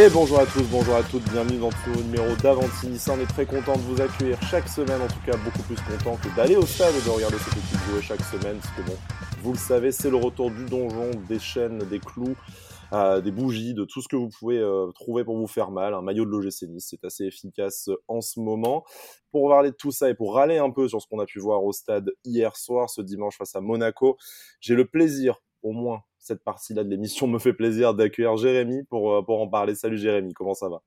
Et bonjour à tous, bonjour à toutes, bienvenue dans ce nouveau numéro d'Avantis. On est très content de vous accueillir chaque semaine, en tout cas beaucoup plus content que d'aller au stade et de regarder cette équipe jouer chaque semaine, parce que bon, vous le savez, c'est le retour du donjon, des chaînes, des clous, euh, des bougies, de tout ce que vous pouvez euh, trouver pour vous faire mal. Un maillot de l'OGC Nice, c'est assez efficace en ce moment. Pour parler de tout ça et pour râler un peu sur ce qu'on a pu voir au stade hier soir, ce dimanche face à Monaco, j'ai le plaisir, au moins cette partie-là de l'émission, me fait plaisir d'accueillir Jérémy pour, euh, pour en parler. Salut Jérémy, comment ça va?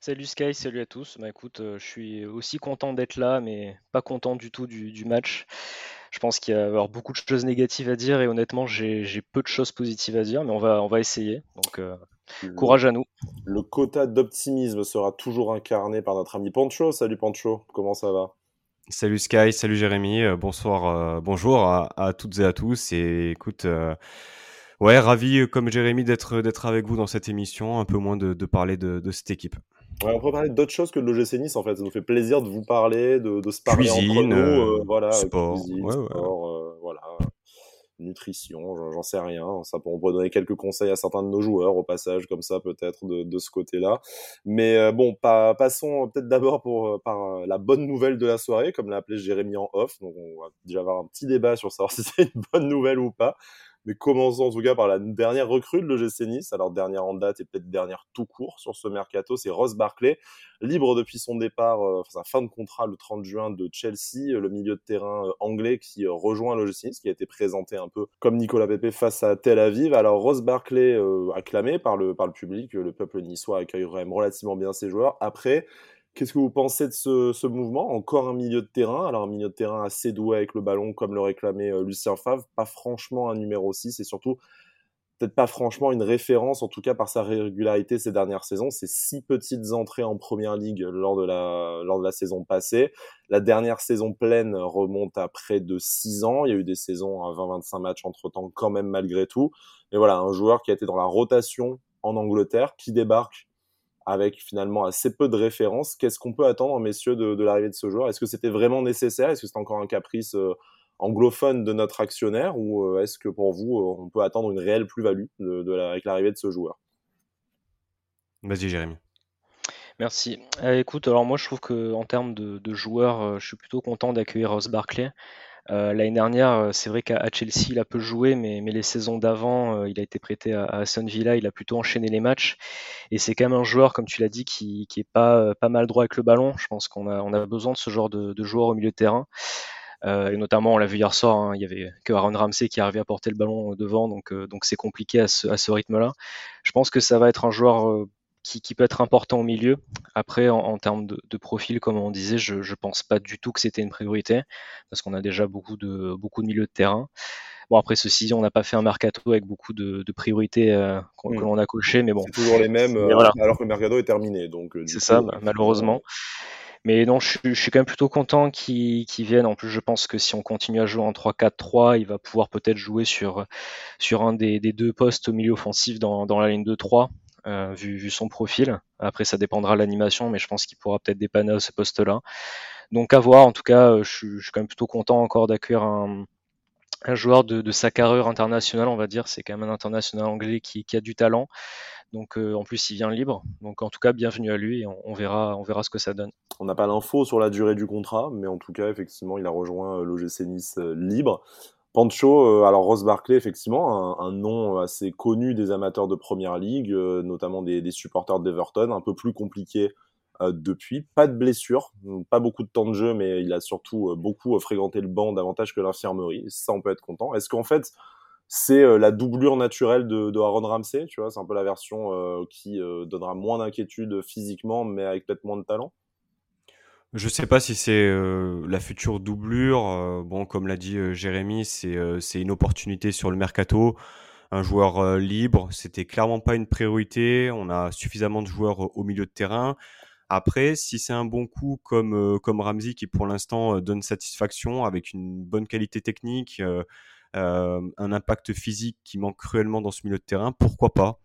Salut Sky, salut à tous. Bah écoute, je suis aussi content d'être là, mais pas content du tout du, du match. Je pense qu'il y a avoir beaucoup de choses négatives à dire et honnêtement, j'ai peu de choses positives à dire, mais on va, on va essayer. Donc, euh, courage à nous. Le quota d'optimisme sera toujours incarné par notre ami Pancho. Salut Pancho, comment ça va? Salut Sky, salut Jérémy, euh, bonsoir, euh, bonjour à, toutes et à tous. Et écoute, ouais, ravi comme Jérémy d'être d'être avec vous dans cette émission, un peu moins de, parler de cette équipe on peut parler d'autres choses que de l'OGC Nice en fait. Ça nous fait plaisir de vous parler, de, de se parler entre nous. Euh, voilà, sport, cuisine, sport euh, voilà, nutrition, j'en sais rien. Ça, on pourrait donner quelques conseils à certains de nos joueurs au passage, comme ça peut-être de, de, ce côté-là. Mais euh, bon, pas, passons peut-être d'abord pour par la bonne nouvelle de la soirée, comme l'a appelé Jérémy en off. Donc on va déjà avoir un petit débat sur savoir si c'est une bonne nouvelle ou pas. Mais commençons en tout cas par la dernière recrue de l'OGC Nice. Alors dernière en date et peut-être dernière tout court sur ce mercato, c'est Ross Barclay, libre depuis son départ, euh, sa fin de contrat le 30 juin de Chelsea, euh, le milieu de terrain euh, anglais qui rejoint l'OGC Nice, qui a été présenté un peu comme Nicolas Pepe face à Tel Aviv. Alors Ross Barclay, acclamé par le, par le public, le peuple niçois accueille relativement bien ses joueurs. Après, Qu'est-ce que vous pensez de ce, mouvement? Encore un milieu de terrain, alors un milieu de terrain assez doué avec le ballon, comme le réclamait euh, Lucien Favre, pas franchement un numéro 6 et surtout peut-être pas franchement une référence, en tout cas par sa régularité ces dernières saisons. C'est six petites entrées en première ligue lors de la, lors de la saison passée. La dernière saison pleine remonte à près de six ans. Il y a eu des saisons à 20-25 matchs entre temps quand même malgré tout. Mais voilà, un joueur qui a été dans la rotation en Angleterre, qui débarque avec finalement assez peu de références. Qu'est-ce qu'on peut attendre, messieurs, de, l'arrivée de ce joueur? Est-ce que c'était vraiment nécessaire? Est-ce que c'est encore un caprice euh, anglophone de notre actionnaire? Ou euh, est-ce que pour vous, euh, on peut attendre une réelle plus-value de, avec l'arrivée de ce joueur? Vas-y, Jérémy. Merci. écoute, alors moi je trouve que en termes de, de joueurs, je suis plutôt content d'accueillir Ross Barclay. Euh, l'année dernière, euh, c'est vrai qu'à Chelsea, il a peu joué, mais, mais les saisons d'avant, euh, il a été prêté à, à Villa, il a plutôt enchaîné les matchs. Et c'est quand même un joueur, comme tu l'as dit, qui, qui est pas, pas mal droit avec le ballon. Je pense qu'on a, on a besoin de ce genre de, de joueur au milieu de terrain. Euh, et notamment, on l'a vu hier soir, hein, il y avait que Aaron Ramsey qui arrivait à porter le ballon devant, donc donc c'est compliqué à ce, à ce rythme-là. Je pense que ça va être un joueur qui, peut être important au milieu. Après, en, termes de, profil, comme on disait, je ne pense pas du tout que c'était une priorité, parce qu'on a déjà beaucoup de, beaucoup de milieux de terrain. Bon, après, ceci, on n'a pas fait un mercato avec beaucoup de, priorités euh, que mm. l'on a coché, mais bon. C'est toujours les mêmes, euh, alors que le mercato est terminé. Donc, euh, c'est ça, malheureusement. Mais non, je, suis quand même plutôt content qu'ils viennent. En plus, je pense que si on continue à jouer en 3-4-3, il va pouvoir peut-être jouer sur, sur un des, deux postes au milieu offensif dans, dans la ligne 2-3. Euh, vu, son profil. Après, ça dépendra de l'animation, mais je pense qu'il pourra peut-être dépanner à ce poste-là. Donc à voir. En tout cas, euh, je, suis quand même plutôt content encore d'accueillir un, joueur de, sa carrure internationale, on va dire. C'est quand même un international anglais qui, a du talent. Donc euh, en plus, il vient libre. Donc en tout cas, bienvenue à lui et on, verra, on verra ce que ça donne. On n'a pas l'info sur la durée du contrat, mais en tout cas, effectivement, il a rejoint l'OGC Nice libre. Pancho, euh, alors Ross Barclay, effectivement, un, nom assez connu des amateurs de Première Ligue, euh, notamment des, supporters d'Everton, un peu plus compliqué euh, depuis. Pas de blessure, pas beaucoup de temps de jeu, mais il a surtout beaucoup fréquenté le banc davantage que l'infirmerie. Ça, on peut être content. Est-ce qu'en fait, c'est la doublure naturelle de, Aaron Ramsey, tu vois, c'est un peu la version qui donnera moins d'inquiétude physiquement, mais avec peut-être moins de talent? Je sais pas si c'est euh, la future doublure. Euh, bon, comme l'a dit euh, Jérémy, c'est c'est une opportunité sur le mercato. Un joueur libre, c'était clairement pas une priorité. On a suffisamment de joueurs au milieu de terrain. Après, si c'est un bon coup comme comme Ramsey qui pour l'instant donne satisfaction avec une bonne qualité technique, un impact physique qui manque cruellement dans ce milieu de terrain, pourquoi pas?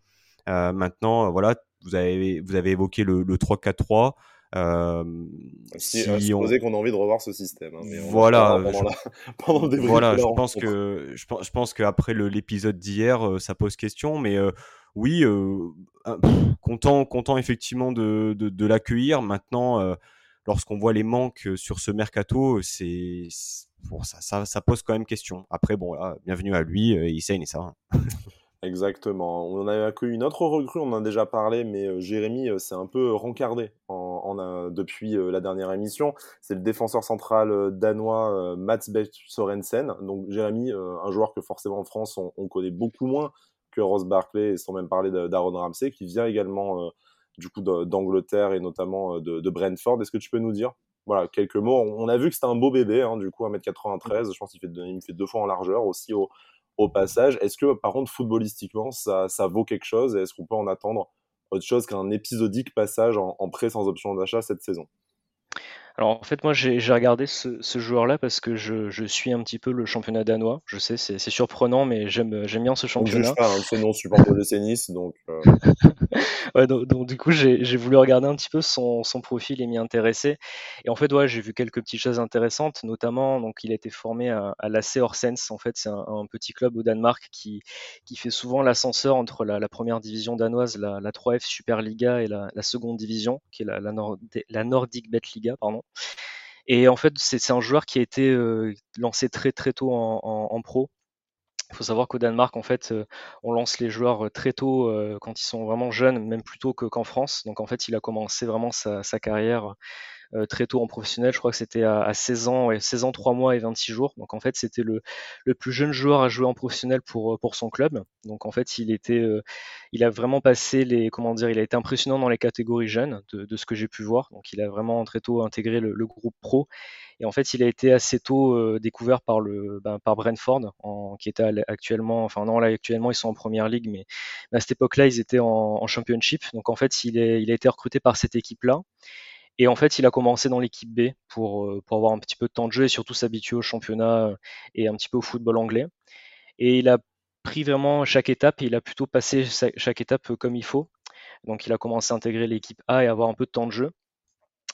Maintenant, voilà, vous avez vous avez évoqué le, le 3-4-3. Euh, si, si supposer qu'on a envie de revoir ce système. Hein, voilà, pendant, je, voilà, je pense que je, je pense qu'après l'épisode d'hier, euh, ça pose question, mais euh, oui, content, content effectivement de, de, l'accueillir. Maintenant, lorsqu'on voit les manques sur ce mercato, c'est bon, ça, ça, ça, pose quand même question. Après, bon, bienvenue à lui, il sait et ça. Exactement. On a accueilli une autre recrue, on en a déjà parlé, mais euh, Jérémy euh, s'est un peu rencardé en, depuis euh, la dernière émission. C'est le défenseur central danois Mats Beck Sorensen. Donc Jérémy, un joueur que forcément en France on, connaît beaucoup moins que Ross Barkley, sans même parler d'Aaron Ramsey, qui vient également du coup d'Angleterre et notamment de, Brentford. Est-ce que tu peux nous dire voilà, quelques mots? On a vu que c'était un beau bébé, hein, du coup, 1m93. Je pense qu'il fait, me fait deux fois en largeur aussi au, au passage. Est-ce que, par contre, footballistiquement, ça, ça vaut quelque chose Est-ce qu'on peut en attendre autre chose qu'un épisodique passage en prêt sans option d'achat cette saison? Alors en fait, moi j'ai regardé ce, joueur-là parce que je, suis un petit peu le championnat danois. Je sais, c'est surprenant, mais j'aime bien ce championnat. Je pas, hein, ce nom supporter de donc. Euh. ouais, donc, du coup j'ai voulu regarder un petit peu son, profil et m'y intéresser. Et en fait, ouais, j'ai vu quelques petites choses intéressantes, notamment donc il a été formé à, à l'AC Horsens. En fait, c'est un, petit club au Danemark qui, qui fait souvent l'ascenseur entre la, première division danoise, la, 3F Superliga et la, seconde division, qui est la, la, Nordic Bet Liga, pardon. Et en fait, c'est un joueur qui a été euh, lancé très très tôt en, pro. Il faut savoir qu'au Danemark, en fait, euh, on lance les joueurs euh, très tôt quand ils sont vraiment jeunes, même plus tôt qu'en France. Donc en fait, il a commencé vraiment sa carrière très tôt en professionnel. Je crois que c'était à, 16 ans, et 16 ans, 3 mois et 26 jours. Donc en fait, c'était le, le plus jeune joueur à jouer en professionnel pour, euh, pour son club. Donc en fait, il était, euh, il a vraiment passé les, comment dire, il a été impressionnant dans les catégories jeunes de, de ce que j'ai pu voir. Donc il a vraiment très tôt intégré le, le groupe pro. Et en fait, il a été assez tôt découvert par le ben, par Brentford, en, qui était actuellement, enfin non là actuellement ils sont en première ligue, mais, à cette époque-là ils étaient en, en, championship. Donc en fait, il, est, il a été recruté par cette équipe-là. Et en fait, il a commencé dans l'équipe B pour, euh, pour avoir un petit peu de temps de jeu et surtout s'habituer au championnat euh, et un petit peu au football anglais. Et il a pris vraiment chaque étape et il a plutôt passé chaque étape euh, comme il faut. Donc il a commencé à intégrer l'équipe A et avoir un peu de temps de jeu.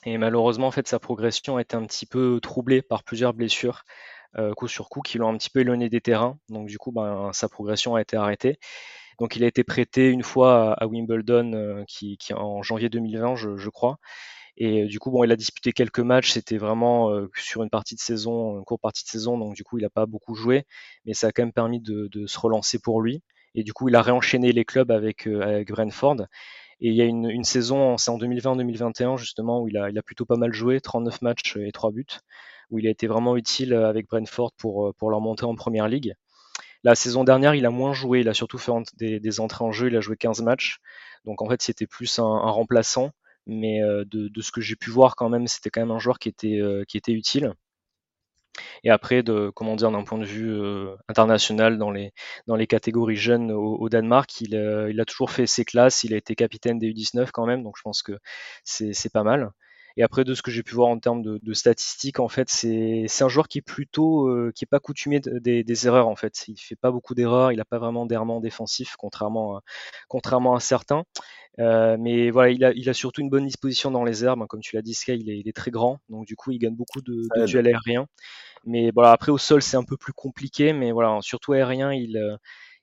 Et malheureusement, en fait, sa progression a été un petit peu troublée par plusieurs blessures, coup sur coup, qui l'ont un petit peu éloigné des terrains. Donc du coup, ben, sa progression a été arrêtée. Donc il a été prêté une fois à, Wimbledon, qui, en janvier 2020, je, je crois. Et euh, du coup, bon, il a disputé quelques matchs. C'était vraiment euh, sur une partie de saison, une courte partie de saison, donc du coup, il n'a pas beaucoup joué, mais ça a quand même permis de, se relancer pour lui. Et du coup, il a réenchaîné les clubs avec, euh, Brentford. Et il y a une, saison, c'est en 2020-2021 justement, où il a, plutôt pas mal joué, 39 matchs et 3 buts, où il a été vraiment utile avec Brentford pour, leur monter en première ligue. La saison dernière, il a moins joué, il a surtout fait des, entrées en jeu, il a joué 15 matchs. Donc en fait, c'était plus un remplaçant mais euh, de, ce que j'ai pu voir quand même, c'était quand même un joueur qui était, euh, qui était utile. Et après, de, comment dire, d'un point de vue euh, international, dans les, dans les catégories jeunes au, Danemark, il, il, a toujours fait ses classes, il a été capitaine des U19 quand même, donc je pense que c'est pas mal. Et après, de ce que j'ai pu voir en termes de, statistiques, en fait, c'est un joueur qui est plutôt, euh, qui est pas coutumier des, erreurs, en fait. Il fait pas beaucoup d'erreurs, il n'a pas vraiment d'errement défensif, contrairement à, contrairement à certains. Euh, mais voilà, il a, il a surtout une bonne disposition dans les herbes. Comme tu l'as dit, Sky, il est, il est, très grand, donc du coup, il gagne beaucoup de, de duels aériens. Mais voilà, après au sol, c'est un peu plus compliqué, mais voilà, surtout aérien, il euh,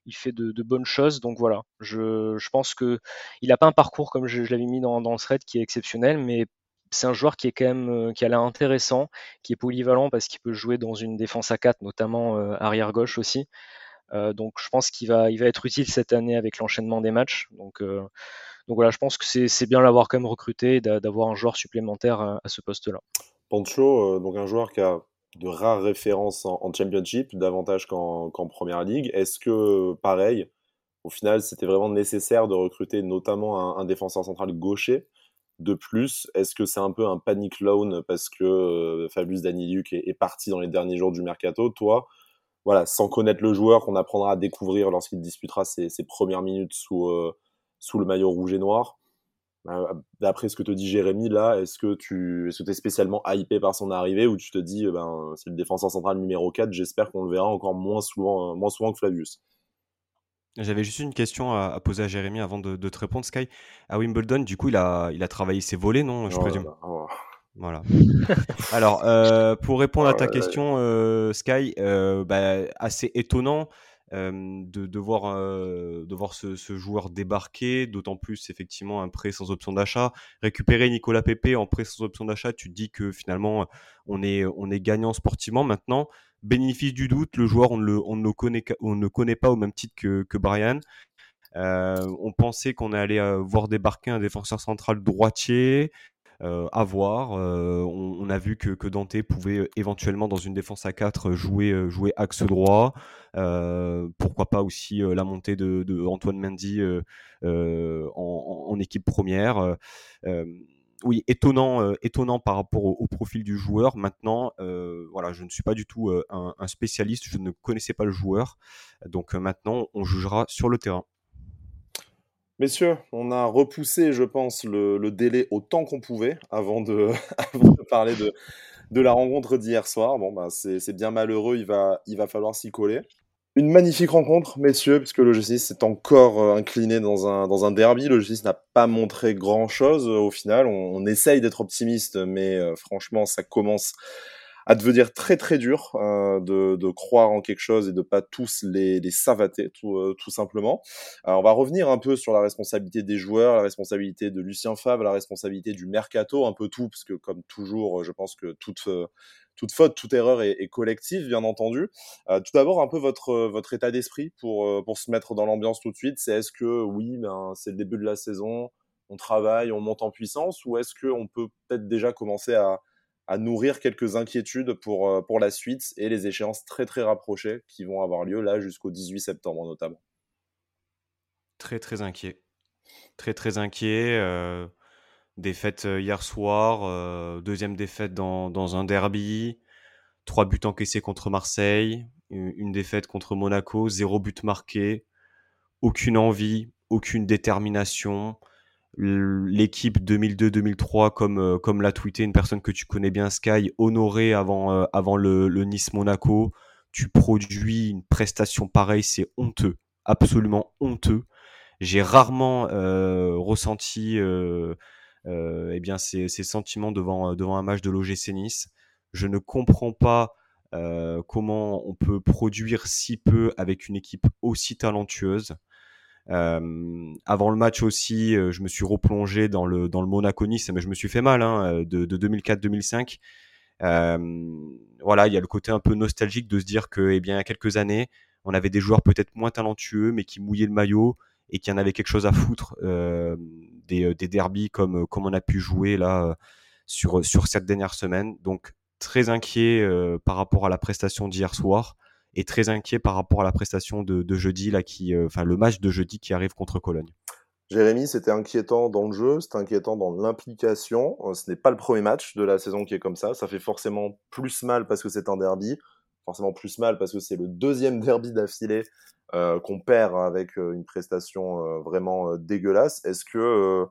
il fait de, bonnes choses. Donc voilà, je, je pense que il n'a pas un parcours comme je, l'avais mis dans, dans le thread qui est exceptionnel, mais c'est un joueur qui est quand même euh, qui a l'air intéressant, qui est polyvalent parce qu'il peut jouer dans une défense à 4, notamment euh, arrière gauche aussi. Euh, donc je pense qu'il va, il va être utile cette année avec l'enchaînement des matchs. Donc, donc voilà, je pense que c'est bien l'avoir quand même recruté, d'avoir un joueur supplémentaire à, ce poste-là. Pancho, donc un joueur qui a de rares références en, championship, davantage qu'en première ligue. Est-ce que pareil, au final, c'était vraiment nécessaire de recruter notamment un défenseur central gaucher? De plus Est-ce que c'est un peu un panic loan parce que euh, Fabius Daniliuk est, parti dans les derniers jours du mercato? Toi, voilà, sans connaître le joueur qu'on apprendra à découvrir lorsqu'il disputera ses, premières minutes sous, euh, sous le maillot rouge et noir. Euh, d'après ce que te dit Jérémy, là, est-ce que tu es, spécialement hypé par son arrivée ou tu te dis, ben, c'est le défenseur central numéro 4, j'espère qu'on le verra encore moins souvent, moins souvent que Flavius? J'avais juste une question à, poser à Jérémy avant de, te répondre, Sky. À Wimbledon, du coup, il a, il a travaillé ses volets, non Je oh présume? Oh. Voilà. Alors, euh, pour répondre à ta question, euh, Sky, euh, bah, assez étonnant. de, voir, de voir ce, joueur débarquer, d'autant plus effectivement un prêt sans option d'achat. Récupérer Nicolas Pepe en prêt sans option d'achat, tu te dis que finalement on est, on est gagnant sportivement. Maintenant, bénéfice du doute, le joueur on ne connaît, pas au même titre que, Brian. on pensait qu'on allait voir débarquer un défenseur central droitier. Euh, à voir. Euh, on, a vu que, Dante pouvait éventuellement dans une défense à 4 jouer, euh, jouer axe droit. pourquoi pas aussi la montée de, Antoine Mendy en, équipe première oui, étonnant, étonnant par rapport au, profil du joueur. Maintenant, voilà, je ne suis pas du tout un, un, spécialiste, je ne connaissais pas le joueur. Donc maintenant, on jugera sur le terrain. Messieurs, on a repoussé, je pense, le, délai autant qu'on pouvait avant de, parler de, la rencontre d'hier soir. Bon, bah, c'est bien malheureux, il va falloir s'y coller. Une magnifique rencontre, messieurs, puisque le G6 s'est encore euh, incliné dans un, dans un derby. Le G6 n'a pas montré grand-chose au final. On, essaye d'être optimiste, mais euh, franchement, ça commence à devenir très très dur euh, de, de, croire en quelque chose et de pas tous les, les savater tout, euh, simplement. Alors, on va revenir un peu sur la responsabilité des joueurs, la responsabilité de Lucien Favre, la responsabilité du mercato, un peu tout, parce que comme toujours, je pense que toute euh, toute faute, toute erreur est, collective, bien entendu. Euh, tout d'abord, un peu votre, votre état d'esprit pour, pour se mettre dans l'ambiance tout de suite. C'est est-ce que, oui, ben, c'est le début de la saison, on travaille, on monte en puissance, ou est-ce qu'on peut peut-être déjà commencer à, à nourrir quelques inquiétudes pour, euh, pour la suite et les échéances très très rapprochées qui vont avoir lieu là jusqu'au 18 septembre notamment? Très très inquiet. Très très inquiet. Euh, défaite euh, hier soir, deuxième défaite dans, un derby, trois buts encaissés contre Marseille, une défaite contre Monaco, zéro but marqué, aucune envie, aucune détermination l'équipe 2002-2003, comme, euh, comme l'a tweeté une personne que tu connais bien, Sky, honoré avant, euh, le, Nice-Monaco. Tu produis une prestation pareille, c'est honteux, absolument honteux. J'ai rarement euh, ressenti eh bien, ces, ces, sentiments devant, devant un match de l'OGC Nice. Je ne comprends pas comment on peut produire si peu avec une équipe aussi talentueuse. Euh, avant le match aussi, euh, je me suis replongé dans le, dans le Monaco Nice, mais je me suis fait mal hein, euh, de, de 2004-2005. voilà, il y a le côté un peu nostalgique de se dire que, eh bien, y a quelques années, on avait des joueurs peut-être moins talentueux, mais qui mouillaient le maillot et qui en avaient quelque chose à foutre euh, des, des derbies comme, comme on a pu jouer là sur, sur cette dernière semaine. Donc, très inquiet euh, par rapport à la prestation d'hier soir est très inquiet par rapport à la prestation de, jeudi, là, qui, euh, enfin le match de jeudi qui arrive contre Cologne. Jérémy, c'était inquiétant dans le jeu, c'était inquiétant dans l'implication. Euh, ce n'est pas le premier match de la saison qui est comme ça. Ça fait forcément plus mal parce que c'est un derby, forcément plus mal parce que c'est le deuxième derby d'affilée euh, qu'on perd avec une prestation vraiment dégueulasse. Est-ce que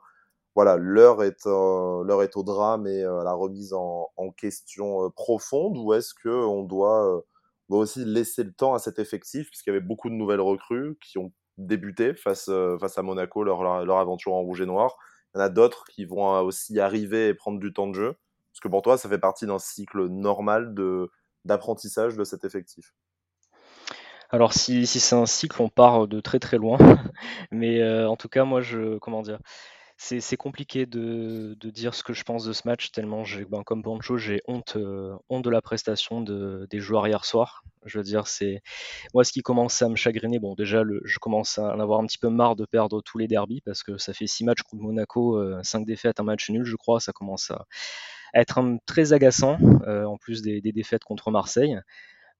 voilà l'heure est l'heure est au drame et à la remise en, en question profonde ou est-ce que on doit va aussi laisser le temps à cet effectif, puisqu'il y avait beaucoup de nouvelles recrues qui ont débuté face, euh, face à Monaco, leur, leur, aventure en rouge et noir. Il y en a d'autres qui vont euh, aussi arriver et prendre du temps de jeu. Parce que pour toi, ça fait partie d'un cycle normal de, d'apprentissage de cet effectif. Alors si, c'est un cycle, on part de très très loin. Mais euh, en tout cas, moi, je comment dire, c'est compliqué de, dire ce que je pense de ce match, tellement ben, comme Pancho, j'ai honte, euh, honte de la prestation des joueurs hier soir. Je veux dire, c'est moi ce qui commence à me chagriner. Bon, déjà, je commence à en avoir un petit peu marre de perdre tous les derbies parce que ça fait six matchs contre Monaco, euh, cinq défaites, un match nul, je crois. Ça commence à, être très agaçant, euh, en plus des, défaites contre Marseille.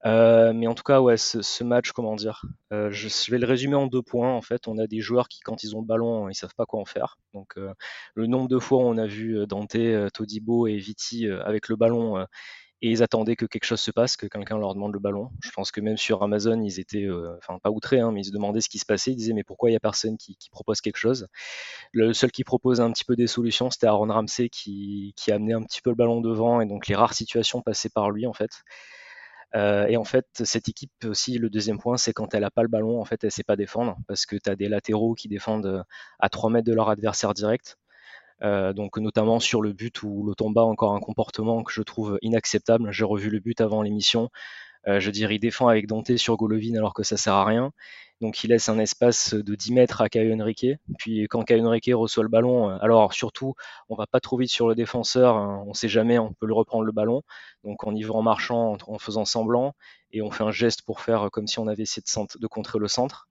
Euh, mais en tout cas, ouais, ce, match, comment dire, euh, je, vais le résumer en deux points. En fait, on a des joueurs qui, quand ils ont le ballon, ils savent pas quoi en faire. Donc, euh, le nombre de fois où on a vu Dante, Todibo et Viti avec le ballon et ils attendaient que quelque chose se passe, que quelqu'un leur demande le ballon. Je pense que même sur Amazon, ils étaient, enfin pas outrés, hein, mais ils se demandaient ce qui se passait. Ils disaient mais pourquoi il y a personne qui, propose quelque chose? Le seul qui propose un petit peu des solutions, c'était Aaron Ramsey qui, qui amenait un petit peu le ballon devant et donc les rares situations passaient par lui en fait. Euh, et en fait, cette équipe aussi, le deuxième point, c'est quand elle n'a pas le ballon, en fait, elle ne sait pas défendre parce que tu as des latéraux qui défendent euh, à 3 mètres de leur adversaire direct. Euh, donc notamment sur le but où Lotomba a encore un comportement que je trouve inacceptable. J'ai revu le but avant l'émission. Je dirais, il défend avec Dante sur Golovin alors que ça sert à rien. Donc il laisse un espace de 10 mètres à Caio Henrique. Puis quand Caio Henrique reçoit le ballon, alors surtout, on va pas trop vite sur le défenseur, hein, on sait jamais, on peut le reprendre le ballon. Donc on y va en marchant, en faisant semblant, et on fait un geste pour faire comme si on avait essayé de, contrer le centre.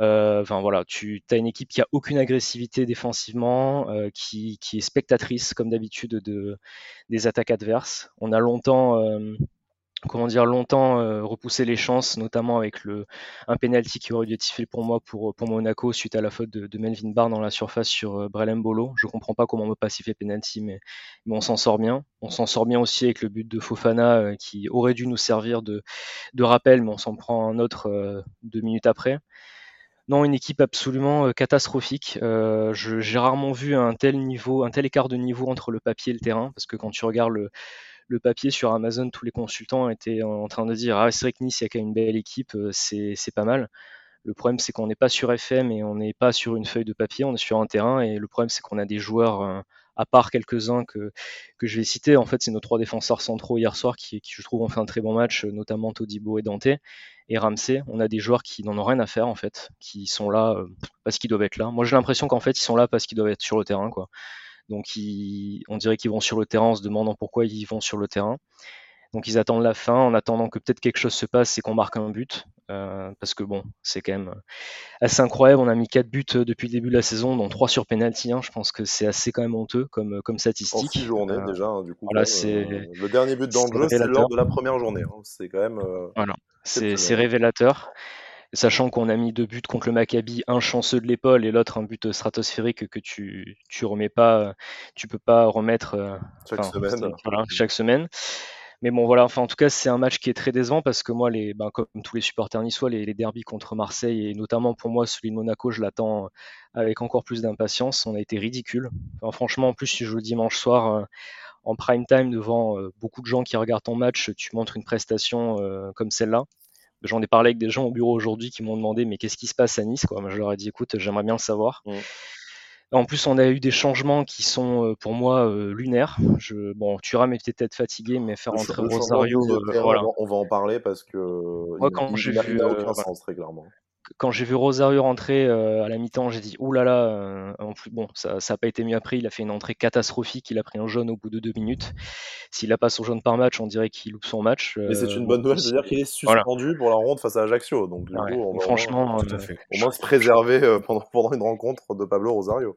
Euh, enfin voilà, tu as une équipe qui a aucune agressivité défensivement, euh, qui, est spectatrice comme d'habitude de, des attaques adverses. On a longtemps, euh, comment dire, longtemps repoussé les chances, notamment avec le, un penalty qui aurait dû être sifflé pour moi pour, pour Monaco suite à la faute de, Melvin Barr dans la surface sur Brelem Bolo. Je comprends pas comment on ne peut pas penalty, mais, mais on s'en sort bien. On s'en sort bien aussi avec le but de Fofana qui aurait dû nous servir de, de rappel, mais on s'en prend un autre deux minutes après. Non, une équipe absolument euh, catastrophique. Euh, j'ai rarement vu un tel niveau, un tel écart de niveau entre le papier et le terrain, parce que quand tu regardes le, papier sur Amazon, tous les consultants étaient en train de dire ah c'est vrai que Nice il y a quand même une belle équipe, euh, c'est pas mal. Le problème c'est qu'on n'est pas sur FM et on n'est pas sur une feuille de papier, on est sur un terrain et le problème c'est qu'on a des joueurs à part quelques-uns que, que je vais citer, en fait, c'est nos trois défenseurs centraux hier soir qui, je trouve, ont fait un très bon match, notamment Todibo et Dante. Et Ramsey, on a des joueurs qui n'en ont rien à faire, en fait, qui sont là euh, parce qu'ils doivent être là. Moi, j'ai l'impression qu'en fait, ils sont là parce qu'ils doivent être sur le terrain, quoi. Donc, on dirait qu'ils vont sur le terrain en se demandant pourquoi ils vont sur le terrain. Donc ils attendent la fin en attendant que peut-être quelque chose se passe et qu'on marque un but. Euh, parce que bon, c'est quand même assez incroyable. On a mis 4 buts euh, depuis le début de la saison, dont 3 sur penalty. Hein. Je pense que c'est assez quand même honteux comme, euh, comme statistique. En 6 journées déjà, hein, du coup. le dernier but d'Angelo, c'est lors de la première journée. Hein. C'est quand même. voilà. C'est révélateur. Sachant qu'on a mis deux buts contre le Maccabi, un chanceux de l'épaule et l'autre un but stratosphérique que tu tu remets pas, tu peux pas remettre chaque semaine. Voilà, chaque semaine. Mais bon, voilà, enfin, en tout cas, c'est un match qui est très décevant parce que moi, les, ben, comme tous les supporters niçois, les, les derbys contre Marseille et notamment pour moi, celui de Monaco, je l'attends avec encore plus d'impatience. On a été ridicule. franchement, en plus, si je joue le dimanche soir euh, en prime time devant euh, beaucoup de gens qui regardent ton match, tu montres une prestation euh, comme celle-là. J'en ai parlé avec des gens au bureau aujourd'hui qui m'ont demandé mais qu'est-ce qui se passe à Nice quoi. Moi, je leur ai dit écoute, j'aimerais bien le savoir. Mmh. En plus, on a eu des changements qui sont euh, pour moi euh, lunaires. Je, bon, Thuram était peut-être fatigué, mais faire entrer Rosario, euh, voilà. On va en parler parce que moi, quand j'ai vu, aucun sens très clairement quand j'ai vu Rosario rentrer à la mi-temps, j'ai dit oulala. Là là, en plus, bon, ça n'a pas été mieux après. Il a fait une entrée catastrophique. Il a pris un jaune au bout de deux minutes. S'il a pas son jaune par match, on dirait qu'il loupe son match. Mais c'est une bonne nouvelle, c'est-à-dire qu'il est suspendu pour la ronde face à Ajaccio. Donc, du coup, on va franchement, au moins se préserver pendant, pendant une rencontre de Pablo Rosario.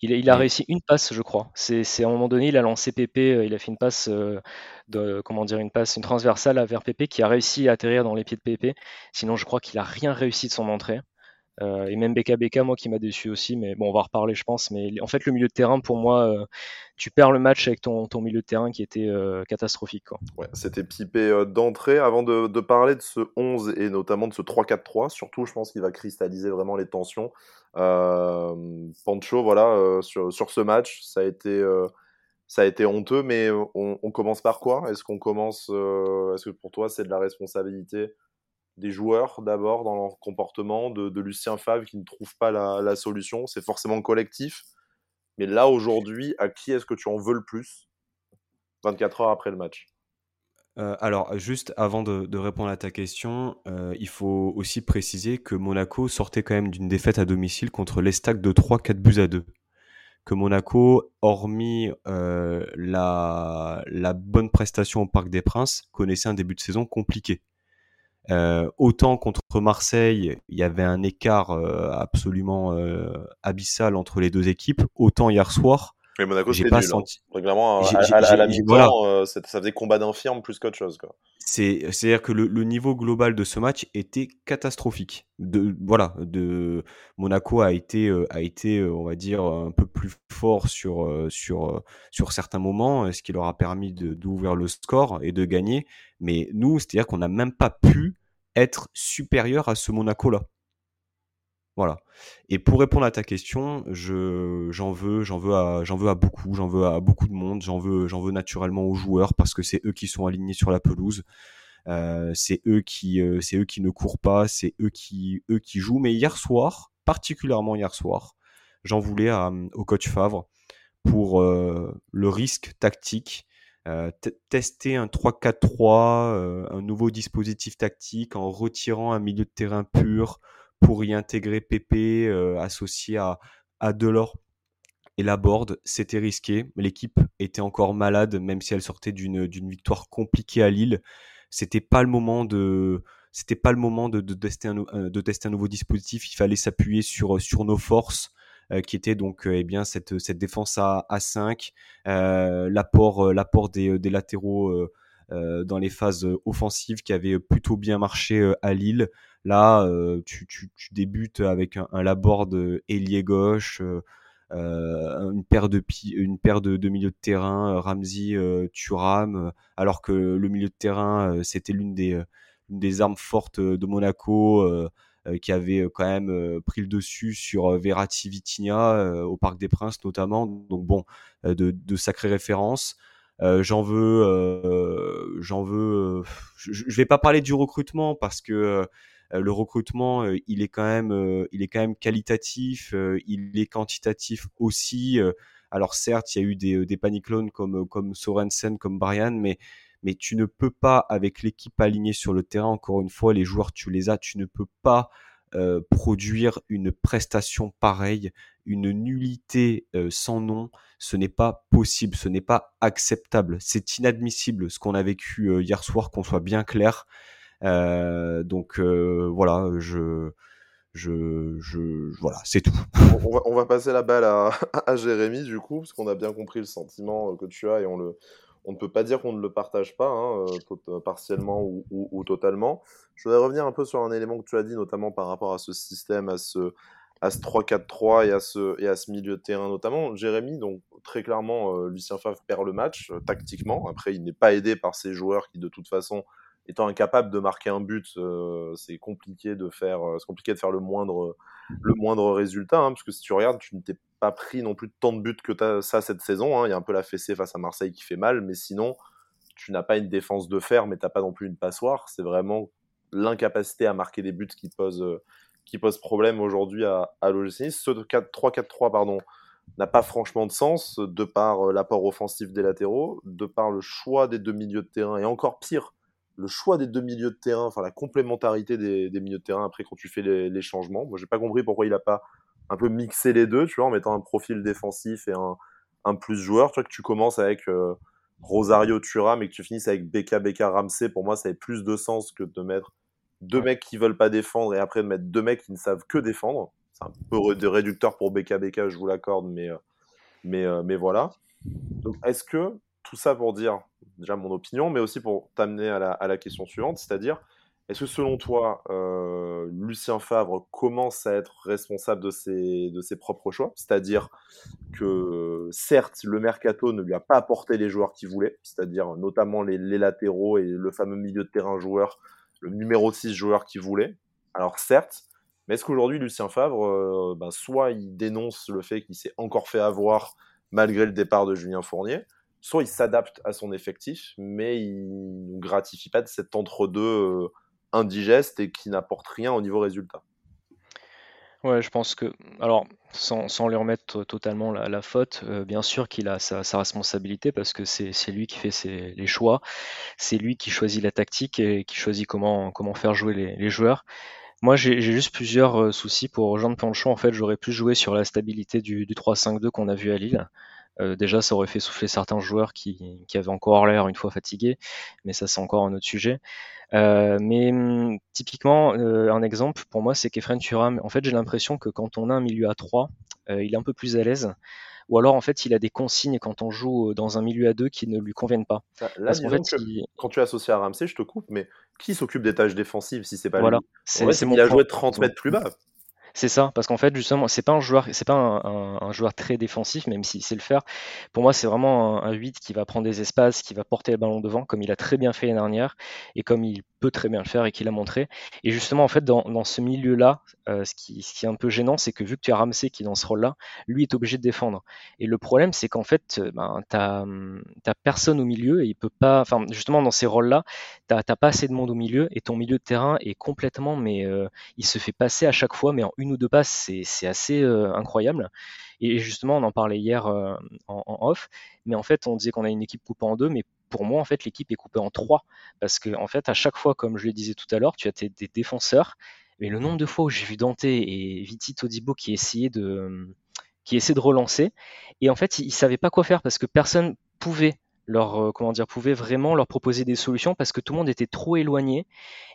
Il, a réussi une passe, je crois. C'est à un moment donné, il a lancé Pépé, euh, il a fait une passe, euh, de, comment dire, une passe, une transversale vers Pépé qui a réussi à atterrir dans les pieds de Pépé. Sinon, je crois qu'il a rien réussi de son entrée. Euh, et même BKBK, moi, qui m'a déçu aussi. Mais bon, on va reparler, je pense. Mais en fait, le milieu de terrain, pour moi, tu perds le match avec ton, ton, milieu de terrain qui était catastrophique. Quoi. Ouais, c'était pipé d'entrée. Avant de, de, parler de ce 11 et notamment de ce 3-4-3, surtout, je pense qu'il va cristalliser vraiment les tensions. Euh, Pancho, voilà, euh, sur, sur, ce match, ça a été euh, ça a été honteux, mais on, commence par quoi? Est-ce qu'on commence Est-ce que pour toi c'est de la responsabilité des joueurs d'abord dans leur comportement, de, Lucien Favre qui ne trouve pas la, solution C'est forcément collectif, mais là aujourd'hui, à qui est-ce que tu en veux le plus 24 heures après le match? Euh, alors, juste avant de, répondre à ta question, euh, il faut aussi préciser que Monaco sortait quand même d'une défaite à domicile contre l'Estac de 3-4 buts à 2. Que Monaco, hormis euh, la, bonne prestation au Parc des Princes, connaissait un début de saison compliqué. Autant contre Marseille, il y avait un écart absolument abyssal entre les deux équipes, autant hier soir, mais Monaco, c'était nul. Hein. Senti... à, la mi-temps, euh, ça faisait combat d'infirme plus qu'autre chose. C'est-à-dire que le, niveau global de ce match était catastrophique. De, voilà, de, Monaco a été, euh, a été, euh, on va dire, un peu plus fort sur, sur, sur certains moments, ce qui leur a permis d'ouvrir le score et de gagner. Mais nous, c'est-à-dire qu'on n'a même pas pu être supérieur à ce Monaco-là. Voilà. Et pour répondre à ta question, je, j'en veux, j'en veux à, j'en veux à beaucoup, j'en veux à beaucoup de monde, j'en veux, j'en veux naturellement aux joueurs parce que c'est eux qui sont alignés sur la pelouse. Euh, c'est eux qui, euh, c'est eux qui ne courent pas, c'est eux qui, eux qui jouent. Mais hier soir, particulièrement hier soir, j'en voulais au coach Favre pour euh, le risque tactique tester un 3-4-3, un nouveau dispositif tactique en retirant un milieu de terrain pur pour y intégrer Pépé associé à, Delors et la board, c'était risqué. L'équipe était encore malade, même si elle sortait d'une victoire compliquée à Lille. C'était pas le moment de c'était pas le moment de, de, tester un, euh, tester un nouveau dispositif. Il fallait s'appuyer sur nos forces. Euh, qui était donc euh, eh bien cette, défense à, à 5, l'apport l'apport des, des latéraux dans les phases offensives qui avait plutôt bien marché à Lille. Là, tu, tu, débutes avec un, un Laborde ailier gauche, une paire de une paire de, milieux de terrain, Ramsey, Thuram, alors que le milieu de terrain c'était l'une des des armes fortes de Monaco qui avait quand même pris le dessus sur Verratti Vitinha au Parc des Princes notamment. Donc bon, de, de sacrées références. j'en veux, j'en veux. je, je, vais pas parler du recrutement parce que le recrutement, euh, il est quand même, euh, il est quand même qualitatif, il est quantitatif aussi. alors certes, il y a eu des, des paniclones comme comme Sorensen, comme Brian, mais mais tu ne peux pas, avec l'équipe alignée sur le terrain, encore une fois, les joueurs, tu les as, tu ne peux pas produire une prestation pareille, une nullité sans nom. Ce n'est pas possible, ce n'est pas acceptable, c'est inadmissible ce qu'on a vécu hier soir, qu'on soit bien clair. Euh, donc euh, voilà, je, je, voilà, c'est tout. on, va, passer la balle à, Jérémy du coup, parce qu'on a bien compris le sentiment que tu as et on ne peut pas dire qu'on ne le partage pas, hein, euh, partiellement ou, totalement. Je voudrais revenir un peu sur un élément que tu as dit, notamment par rapport à ce système, à ce, à ce 3-4-3 et, à ce, et à ce milieu de terrain notamment. Jérémy, donc très clairement, euh, Lucien Favre perd le match euh, tactiquement. Après, il n'est pas aidé par ses joueurs qui, de toute façon, étant incapable de marquer un but, euh, c'est compliqué de faire, euh, c'est compliqué de faire le moindre, le moindre résultat, hein, parce que si tu regardes, tu ne t'es pas pris non plus tant de buts que ça cette saison. Hein. Il y a un peu la fessée face à Marseille qui fait mal, mais sinon, tu n'as pas une défense de fer, mais tu n'as pas non plus une passoire. C'est vraiment l'incapacité à marquer des buts qui pose, euh, qui pose problème aujourd'hui à, à l'OGC Ce 3-4-3, pardon, n'a pas franchement de sens de par l'apport offensif des latéraux, de par le choix des deux milieux de terrain, et encore pire, le choix des deux milieux de terrain, enfin la complémentarité des, milieux de terrain après quand tu fais les, changements. Moi, j'ai pas compris pourquoi il a pas un peu mixé les deux, tu vois, en mettant un profil défensif et un, plus joueur. Tu vois que tu commences avec euh, Rosario Thuram et que tu finisses avec Beka Beka Ramsey. Pour moi, ça a plus de sens que de mettre deux mecs qui veulent pas défendre et après de mettre deux mecs qui ne savent que défendre. C'est un peu de réducteur pour Beka Beka, je vous l'accorde, mais, euh, mais, euh, mais voilà. Donc, est-ce que tout ça pour dire déjà mon opinion, mais aussi pour t'amener à la, question suivante, c'est-à-dire, est-ce que selon toi, euh, Lucien Favre commence à être responsable de ses, de ses propres choix? C'est-à-dire que certes, le mercato ne lui a pas apporté les joueurs qu'il voulait, c'est-à-dire notamment les, latéraux et le fameux milieu de terrain joueur, le numéro 6 joueur qu'il voulait. Alors certes, mais est-ce qu'aujourd'hui, Lucien Favre, ben, soit il dénonce le fait qu'il s'est encore fait avoir malgré le départ de Julien Fournier, soit il s'adapte à son effectif, mais il ne gratifie pas de cet entre-deux euh, indigeste et qui n'apporte rien au niveau résultat. Ouais, je pense que, alors, sans, sans lui remettre totalement la, faute, euh, bien sûr qu'il a sa, responsabilité parce que c'est lui qui fait ses, les choix, c'est lui qui choisit la tactique et qui choisit comment, comment faire jouer les, joueurs. Moi, j'ai juste plusieurs euh, soucis pour Jean de Panchon. En fait, j'aurais pu jouer sur la stabilité du 3-5-2 qu'on a vu à Lille. Euh, déjà, ça aurait fait souffler certains joueurs qui, qui avaient encore l'air une fois fatigués, mais ça c'est encore un autre sujet. Euh, mais hum, typiquement, euh, un exemple pour moi, c'est qu'Efren Turam, en fait, j'ai l'impression que quand on a un milieu à 3, il est un peu plus à l'aise. Ou alors, en fait, il a des consignes quand on joue dans un milieu à 2 qui ne lui conviennent pas. Là, Parce fait, quand tu es associé à Ramsey, je te coupe, mais qui s'occupe des tâches défensives si c'est pas voilà. lui? Il a joué 30 mètres plus bas. C'est ça, parce qu'en fait, justement, c'est pas un joueur, c'est pas un, joueur très défensif, même s'il sait le faire. Pour moi, c'est vraiment un, un, 8 qui va prendre des espaces, qui va porter le ballon devant, comme il a très bien fait l'année dernière, et comme il peut très bien le faire et qu'il a montré. Et justement, en fait, dans, ce milieu-là, euh, ce, qui, est un peu gênant, c'est que vu que tu as Ramsey qui est dans ce rôle-là, lui est obligé de défendre. Et le problème, c'est qu'en fait, euh, ben, tu n'as personne au milieu et il peut pas. Enfin, justement, dans ces rôles-là, tu n'as pas assez de monde au milieu et ton milieu de terrain est complètement. Mais euh, il se fait passer à chaque fois, mais en une ou deux passes, c'est assez incroyable. Et justement, on en parlait hier en, en, off, mais en fait, on disait qu'on a une équipe coupée en deux, mais pour moi, en fait, l'équipe est coupée en trois. Parce que, en fait, à chaque fois, comme je le disais tout à l'heure, tu as tes, défenseurs. Mais le nombre de fois où j'ai vu Dante et Viti Todibo qui essayaient de, qui de relancer, et en fait, ils, ne savaient pas quoi faire parce que personne pouvait leur euh, comment dire pouvait vraiment leur proposer des solutions parce que tout le monde était trop éloigné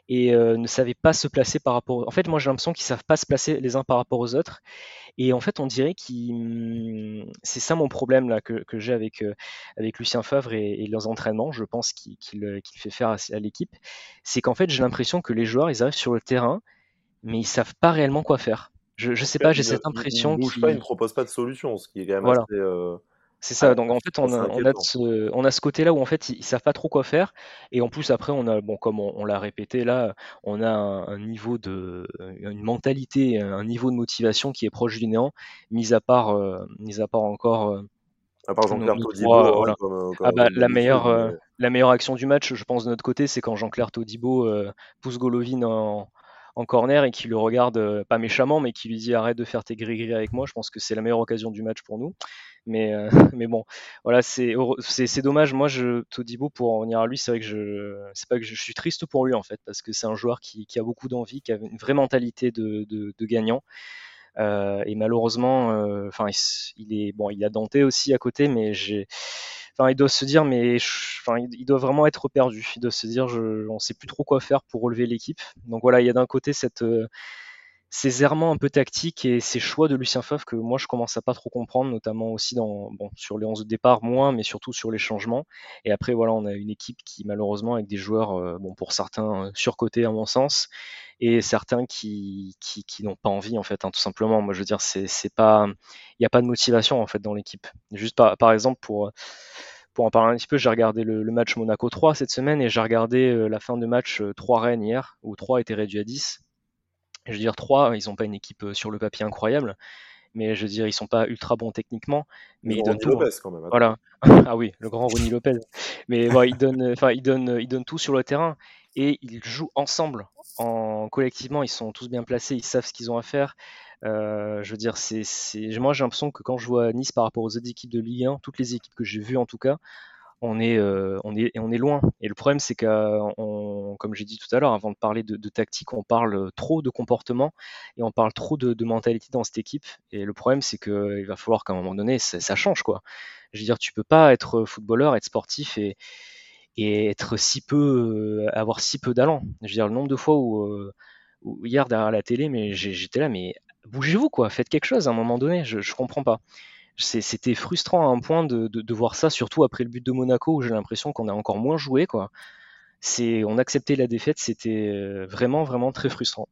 et euh, ne savait pas se placer par rapport. En fait, moi j'ai l'impression qu'ils savent pas se placer les uns par rapport aux autres et en fait on dirait qu'ils c'est ça mon problème là que, que j'ai avec euh, avec Lucien Favre et, et leurs entraînements. Je pense qu'il fait faire à, à l'équipe, c'est qu'en fait j'ai l'impression que les joueurs ils arrivent sur le terrain mais ils savent pas réellement quoi faire. Je, je sais pas, j'ai cette impression. Ils ne pas, ils ne proposent pas de solution, ce qui est quand même assez. C'est ça, donc en fait on a, on a, ce, on a ce côté-là où en fait ils, savent pas trop quoi faire et en plus après on a bon comme on, l'a répété là, on a un, niveau de une mentalité, un niveau de motivation qui est proche du néant, mis à part euh, mis à part encore euh, à part Jean-Claire Todibo, hein, voilà. ah bah, la meilleure euh, la meilleure action du match, je pense de notre côté, c'est quand Jean-Claire Todibo pousse Golovin en, en corner et qui le regarde pas méchamment mais qui lui dit arrête de faire tes gris-gris avec moi. Je pense que c'est la meilleure occasion du match pour nous. Mais, euh, mais bon, voilà, c'est, dommage. Moi, je, Todibo, pour en venir à lui, c'est vrai que je, c'est pas que je, suis triste pour lui en fait, parce que c'est un joueur qui, qui a beaucoup d'envie, qui a une vraie mentalité de, de, de gagnant. Euh, et malheureusement, euh, enfin, il, est bon, il a Dante aussi à côté, mais j'ai, enfin, il doit se dire, mais, enfin, il doit vraiment être perdu. Il doit se dire, je, on sait plus trop quoi faire pour relever l'équipe. Donc voilà, il y a d'un côté cette ces errements un peu tactiques et ces choix de Lucien Favre que moi je commence à pas trop comprendre, notamment aussi dans, bon, sur les 11 de départ moins, mais surtout sur les changements. Et après voilà, on a une équipe qui malheureusement avec des joueurs, euh, bon pour certains euh, surcotés à mon sens, et certains qui, qui, qui n'ont pas envie en fait, hein, tout simplement. Moi je veux dire, c'est, pas, il n'y a pas de motivation en fait dans l'équipe. Juste par, par exemple pour pour en parler un petit peu, j'ai regardé le, match Monaco 3 cette semaine et j'ai regardé euh, la fin de match 3 Rennes hier, où 3 était réduit à 10. Je veux dire, 3, ils n'ont pas une équipe euh, sur le papier incroyable, mais je veux dire, ils sont pas ultra bons techniquement, mais ils donnent tout. Lopez, quand même. Voilà. ah oui, le grand Ronnie Lopez. Mais voilà, ils donnent, enfin, ils donnent, ils donnent tout sur le terrain et ils jouent ensemble, en collectivement, ils sont tous bien placés, ils savent ce qu'ils ont à faire. Euh, je veux dire, c'est, moi j'ai l'impression que quand je vois Nice par rapport aux autres équipes de Ligue 1, toutes les équipes que j'ai vues en tout cas, on est, euh, on est, on est loin. Et le problème, c'est que, comme j'ai dit tout à l'heure, avant de parler de, tactique, on parle trop de comportement et on parle trop de, mentalité dans cette équipe. Et le problème, c'est qu'il va falloir qu'à un moment donné, ça, change, quoi. Je veux dire, tu peux pas être footballeur, être sportif et, et être si peu, euh, avoir si peu d'allant. Je veux dire, le nombre de fois où, euh, hier derrière la télé, mais j'étais là, mais bougez-vous, quoi, faites quelque chose à un moment donné. Je, je comprends pas c'était frustrant à un point de, de, voir ça, surtout après le but de Monaco où j'ai l'impression qu'on a encore moins joué. Quoi. On acceptait la défaite, c'était euh, vraiment, vraiment très frustrant.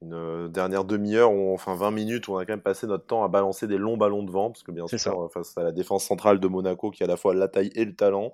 Une euh, dernière demi-heure, enfin 20 minutes, où on a quand même passé notre temps à balancer des longs ballons de vent, parce que bien sûr, face à la défense centrale de Monaco qui a à la fois la taille et le talent,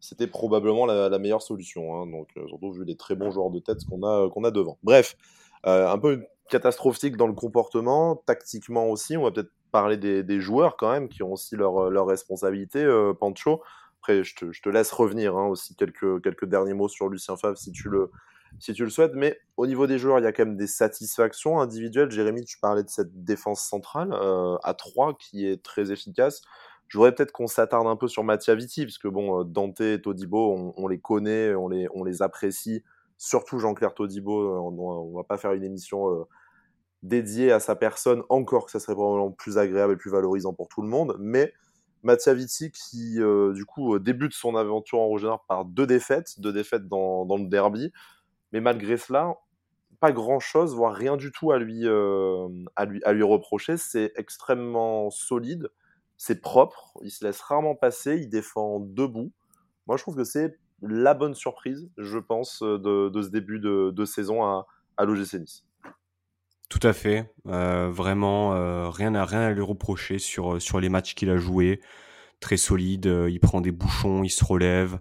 c'était probablement la, meilleure solution. Hein. donc, euh, surtout vu les très bons joueurs de tête qu'on a, qu'on a devant. Bref, un peu catastrophique dans le comportement, tactiquement aussi. On va peut-être parler des, joueurs quand même qui ont aussi leur, leur responsabilité, euh, Pancho. Après, je te, laisse revenir hein, aussi quelques, derniers mots sur Lucien Favre si tu le, si tu le souhaites. Mais au niveau des joueurs, il y a quand même des satisfactions individuelles. Jérémy, tu parlais de cette défense centrale euh, à 3 qui est très efficace. Je voudrais peut-être qu'on s'attarde un peu sur Mattia Vitti, parce que bon, euh, Dante et Todibo, on, les connaît, on les, on les apprécie. Surtout Jean-Claire Todibo, on, ne va pas faire une émission dédié à sa personne, encore que ça serait probablement plus agréable et plus valorisant pour tout le monde. Mais Mattia Vitti, qui euh, du coup euh, débute son aventure en Rouge par deux défaites, deux défaites dans, le derby. Mais malgré cela, pas grand chose, voire rien du tout à lui, euh, à lui, à lui reprocher. C'est extrêmement solide, c'est propre, il se laisse rarement passer, il défend debout. Moi, je trouve que c'est la bonne surprise, je pense, de, de ce début de, de saison à, à l'OGC Nice. Tout à fait. Euh, vraiment, euh, rien, à, rien à lui reprocher sur, euh, sur les matchs qu'il a joués. Très solide, il prend des bouchons, il se relève,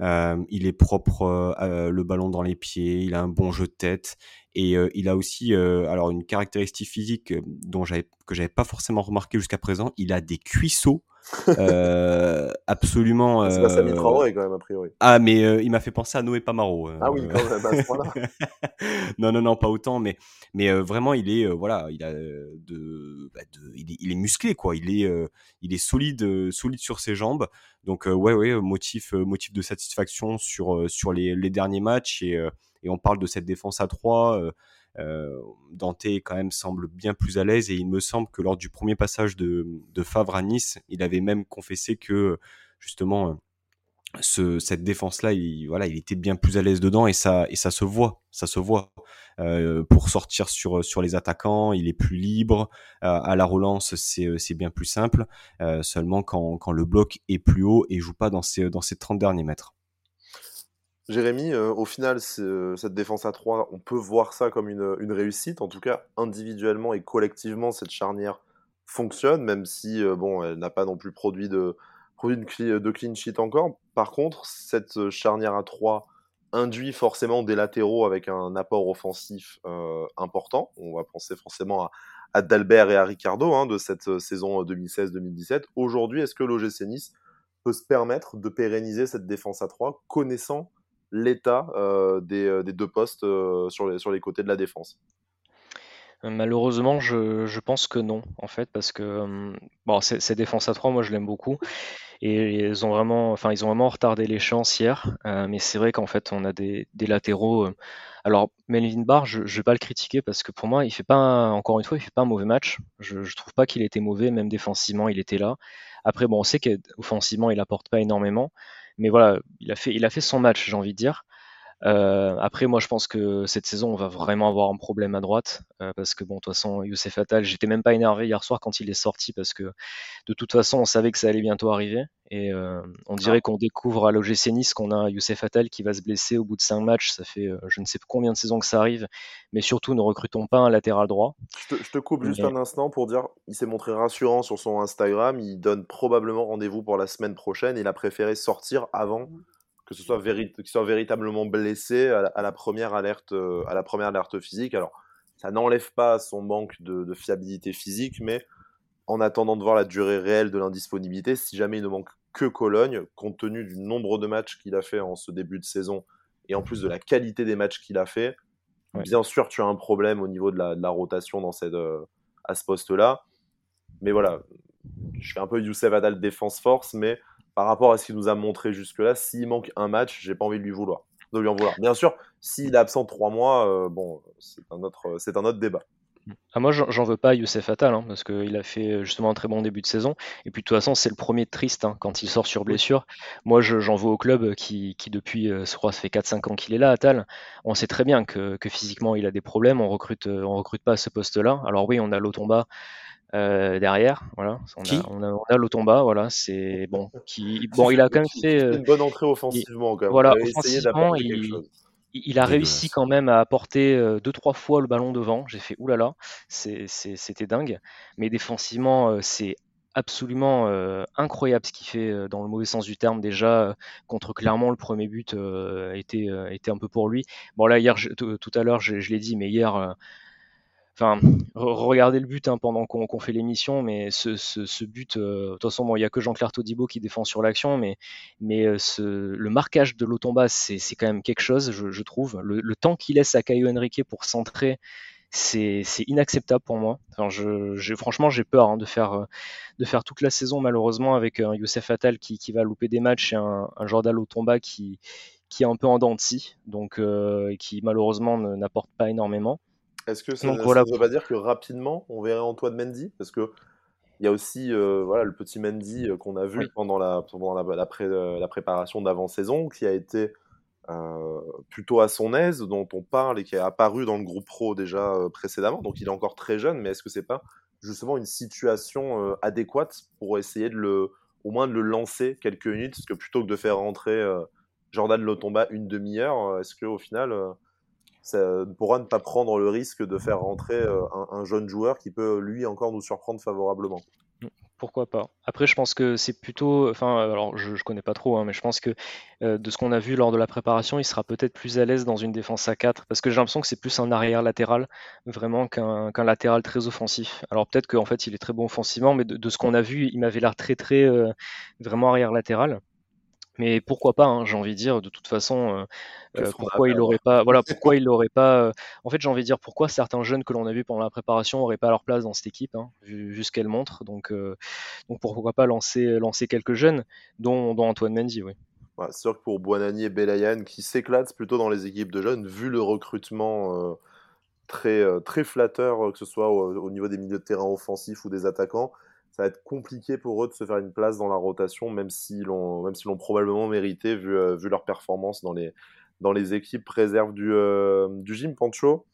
il est propre, le ballon dans les pieds, il a un bon jeu de tête. Et il a aussi alors une caractéristique physique dont j'avais, que j'avais pas forcément remarqué jusqu'à présent, il a des cuisseaux Euh, absolument. C'est pas Samy euh, Traoré quand même, a priori. Ah, mais euh, il m'a fait penser à Noé Pamaro. Ah oui, quand même, à ce point-là. non, non, non, pas autant, mais, mais vraiment, il est, voilà, il a de, bah, de- il, est, il est musclé, quoi. Il est, il est solide, solide sur ses jambes. Donc, ouais, ouais, motif, motif de satisfaction sur, sur les, les derniers matchs. Et, et on parle de cette défense à 3. Euh, Dante, quand même, semble bien plus à l'aise. Et il me semble que lors du premier passage de, Favre à Nice, il avait même confessé que, justement, euh, ce, cette défense-là, il, voilà, il était bien plus à l'aise dedans et ça, se voit, ça se voit. Euh, pour sortir sur, les attaquants, il est plus libre. À la relance, c'est, bien plus simple. Seulement quand, quand le bloc est plus haut et joue pas dans ses, dans ses 30 derniers mètres. Jérémy, euh, au final, euh, cette défense à 3, on peut voir ça comme une, réussite. En tout cas, individuellement et collectivement, cette charnière fonctionne, même si euh, bon, elle n'a pas non plus produit de, clean sheet encore. Par contre, cette charnière à 3 induit forcément des latéraux avec un apport offensif important. On va penser forcément à, Dalbert et à Ricardo hein, de cette saison 2016-2017. Aujourd'hui, est-ce que l'OGC Nice peut se permettre de pérenniser cette défense à 3, connaissant l'état euh, des, euh, des deux postes euh, sur, les, côtés de la défense. Malheureusement, je, pense que non, en fait, parce que bon, ces, défenses à 3, moi je l'aime beaucoup. Et ils ont vraiment, enfin, ils ont vraiment retardé l'échéance hier. Mais c'est vrai qu'en fait, on a des, latéraux. alors, Melvin Barr, je ne vais pas le critiquer parce que pour moi, il fait pas, encore une fois, il fait pas un mauvais match. Je, je trouve pas qu'il était mauvais, même défensivement, il était là. Après, bon, on sait qu'offensivement, il apporte pas énormément. Mais voilà, il a fait, il a fait son match, j'ai envie de dire. Euh, après, moi, je pense que cette saison, on va vraiment avoir un problème à droite, euh, parce que bon, de toute façon, Youssef Attal, j'étais même pas énervé hier soir quand il est sorti, parce que de toute façon, on savait que ça allait bientôt arriver, et euh, on dirait qu'on découvre à l'OGC Nice qu'on a Youssef Attal qui va se blesser au bout de cinq matchs. Ça fait, je ne sais combien de saisons que ça arrive, mais surtout, ne recrutons pas un latéral droit. Je te, je te coupe juste un instant pour dire, il s'est montré rassurant sur son Instagram, il donne probablement rendez-vous pour la semaine prochaine, il a préféré sortir avant que ce soit, véritablement blessé à la, à la première alerte, euh, à la première alerte physique. Alors, ça n'enlève pas son manque de, de fiabilité physique, mais en attendant de voir la durée réelle de l'indisponibilité, si jamais il ne manque que Cologne, compte tenu du nombre de matchs qu'il a fait en ce début de saison et en plus de la qualité des matchs qu'il a fait, Ouais. bien sûr tu as un problème au niveau de la, de la rotation dans cette, euh, à ce poste-là. Mais voilà, je fais un peu Youssef Adal défense force, mais par rapport à ce qu'il nous a montré jusque-là, s'il manque un match, j'ai pas envie de lui vouloir, de lui en vouloir. Bien sûr, s'il est absent trois mois, euh, bon, c'est un autre, c'est un autre débat. Ah, moi, j'en veux pas à Youssef Attal, hein, parce qu'il a fait euh, justement un très bon début de saison. Et puis, de toute façon, c'est le premier triste hein, quand il sort sur blessure. Moi, je- j'en veux au club qui, qui depuis, euh, je crois, ça fait 4-5 ans qu'il est là, Attal. On sait très bien que, que physiquement, il a des problèmes. On recrute, euh, on recrute pas à ce poste-là. Alors oui, on a Lotomba euh, derrière, voilà. On Qui? a, on a, on a Lotomba, voilà. C'est bon, qui, bon, il a quand même fait. euh, une bonne entrée offensivement, quand même. voilà, offensivement, il- chose. il il a réussi quand même à apporter euh, deux trois fois le ballon devant. J'ai fait oulala, c'était dingue. Mais défensivement, euh, c'est absolument euh, incroyable ce qu'il fait euh, dans le mauvais sens du terme. Déjà euh, contre Clermont, le premier but euh, était euh, était un peu pour lui. Bon là hier, je- tout tout à l'heure, je, je l'ai dit, mais hier. Enfin, re- regardez le but hein, pendant qu'on fait l'émission, mais ce, but, euh, de toute façon, il n'y a que Jean-Claire Todibo qui défend sur l'action, mais, euh, le marquage de Lotomba, c'est quand même quelque chose, je, trouve. Le, temps qu'il laisse à Caio Henrique pour centrer, c'est inacceptable pour moi. Franchement, j'ai peur hein, de, faire, euh, de faire toute la saison, malheureusement, avec un Youssef Attal qui, va louper des matchs et un, un Jordan Lotomba qui, est un peu en dents de scie, donc qui malheureusement n'apporte pas énormément. Est-ce que ça, Donc, ça voilà. ne veut pas dire que rapidement on verrait Antoine Mendy? Parce que il y a aussi euh, voilà, le petit Mendy euh, qu'on a vu Oui. pendant, la, pendant la, la pré- euh, la préparation d'avant-saison, qui a été euh, plutôt à son aise, dont on parle et qui est apparu dans le groupe pro déjà euh, précédemment. Donc il est encore très jeune, mais est-ce que c'est pas justement une situation adéquate pour essayer de le, au moins de le lancer quelques minutes? Parce que plutôt que de faire rentrer Jordan Lotomba une demi-heure, est-ce qu'au final ça pourra ne pas prendre le risque de faire rentrer euh, un, un jeune joueur qui peut lui encore nous surprendre favorablement. pourquoi pas. Après, je pense que c'est plutôt. Enfin, alors, je, je connais pas trop, hein, mais je pense que euh, de ce qu'on a vu lors de la préparation, il sera peut-être plus à l'aise dans une défense à 4, parce que j'ai l'impression que c'est plus un arrière latéral, vraiment, qu'un latéral très offensif. Alors, peut-être qu'en fait, il est très bon offensivement, mais de, ce qu'on a vu, il m'avait l'air très, très. Euh, vraiment arrière latéral. Mais pourquoi pas, hein, j'ai envie de dire, de toute façon, euh, euh, pourquoi il n'aurait pas, voilà, pourquoi il n'aurait pas, euh, en fait, j'ai envie de dire, pourquoi certains jeunes que l'on a vus pendant la préparation n'auraient pas leur place dans cette équipe, hein, vu, ce qu'elle montre. Donc, donc pourquoi pas lancer, lancer quelques jeunes, dont, Antoine Mendy, oui. c'est sûr que pour Buonani et Belayan, qui s'éclatent plutôt dans les équipes de jeunes, vu le recrutement très, très flatteur, que ce soit au, niveau des milieux de terrain offensifs ou des attaquants, ça va être compliqué pour eux de se faire une place dans la rotation, même s'ils l'ont, même s'ils l'ont probablement mérité vu, euh, vu leur performance dans les, dans les équipes réserves du, euh, du gym. Pancho,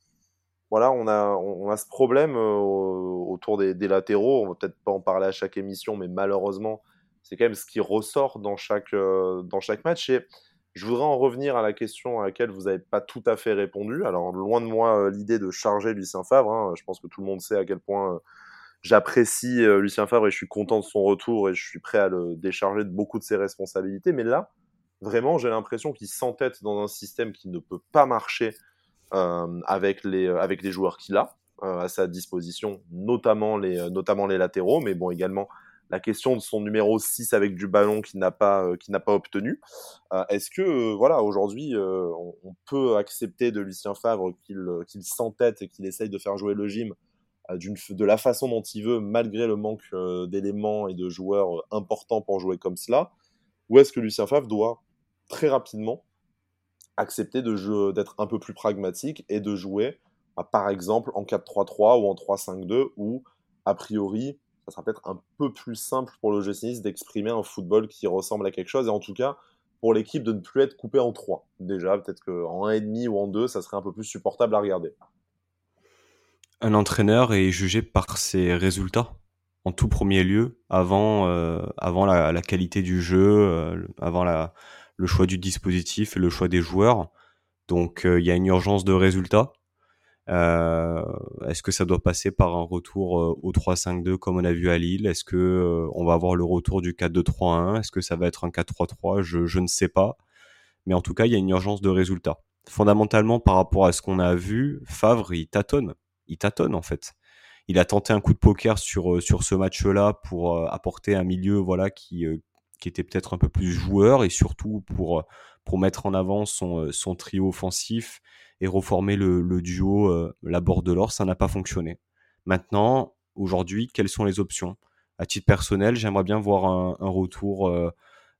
voilà, on a, on a ce problème euh, autour des, latéraux. On va peut-être pas en parler à chaque émission, mais malheureusement, c'est quand même ce qui ressort dans chaque, dans chaque match. Et je voudrais en revenir à la question à laquelle vous n'avez pas tout à fait répondu. Alors, loin de moi l'idée de charger Lucien Favre. Hein. Je pense que tout le monde sait à quel point j'apprécie euh, Lucien Favre et je suis content de son retour et je suis prêt à le décharger de beaucoup de ses responsabilités. Mais là, vraiment, j'ai l'impression qu'il s'entête dans un système qui ne peut pas marcher euh, avec, les, euh, avec les joueurs qu'il a à sa disposition, notamment les, notamment les latéraux, mais bon, également la question de son numéro 6 avec du ballon qu'il n'a pas, n'a pas obtenu. Est-ce que, voilà, aujourd'hui, on, peut accepter de Lucien Favre qu'il qu'il s'entête et qu'il essaye de faire jouer le gym euh, de la façon dont il veut, malgré le manque euh, d'éléments et de joueurs euh, importants pour jouer comme cela Ou est-ce que Lucien Favre doit très rapidement accepter d'être un peu plus pragmatique et de jouer, bah, par exemple, en 4-3-3 ou en 3-5-2, où, a priori, ça sera peut-être un peu plus simple pour le GC d'exprimer un football qui ressemble à quelque chose, et en tout cas, pour l'équipe de ne plus être coupé en 3. Déjà, peut-être qu'en 1,5 ou en 2, ça serait un peu plus supportable à regarder un entraîneur est jugé par ses résultats en tout premier lieu, avant, euh, avant la, qualité du jeu, euh, avant la, le choix du dispositif et le choix des joueurs. Donc euh, il y a une urgence de résultats. Est-ce que ça doit passer par un retour au 3-5-2 comme on a vu à Lille? Est-ce que on va avoir le retour du 4-2-3-1 Est-ce que ça va être un 4-3-3 je, je ne sais pas. Mais en tout cas, il y a une urgence de résultats. Fondamentalement, par rapport à ce qu'on a vu, Favre, il tâtonne il tâtonne en fait. Il a tenté un coup de poker sur, euh, ce match-là pour euh, apporter un milieu voilà qui, euh, qui était peut-être un peu plus joueur et surtout pour, mettre en avant son, trio offensif et reformer le, duo la l'or. Ça n'a pas fonctionné. Maintenant, aujourd'hui, quelles sont les options? À titre personnel, j'aimerais bien voir un, un retour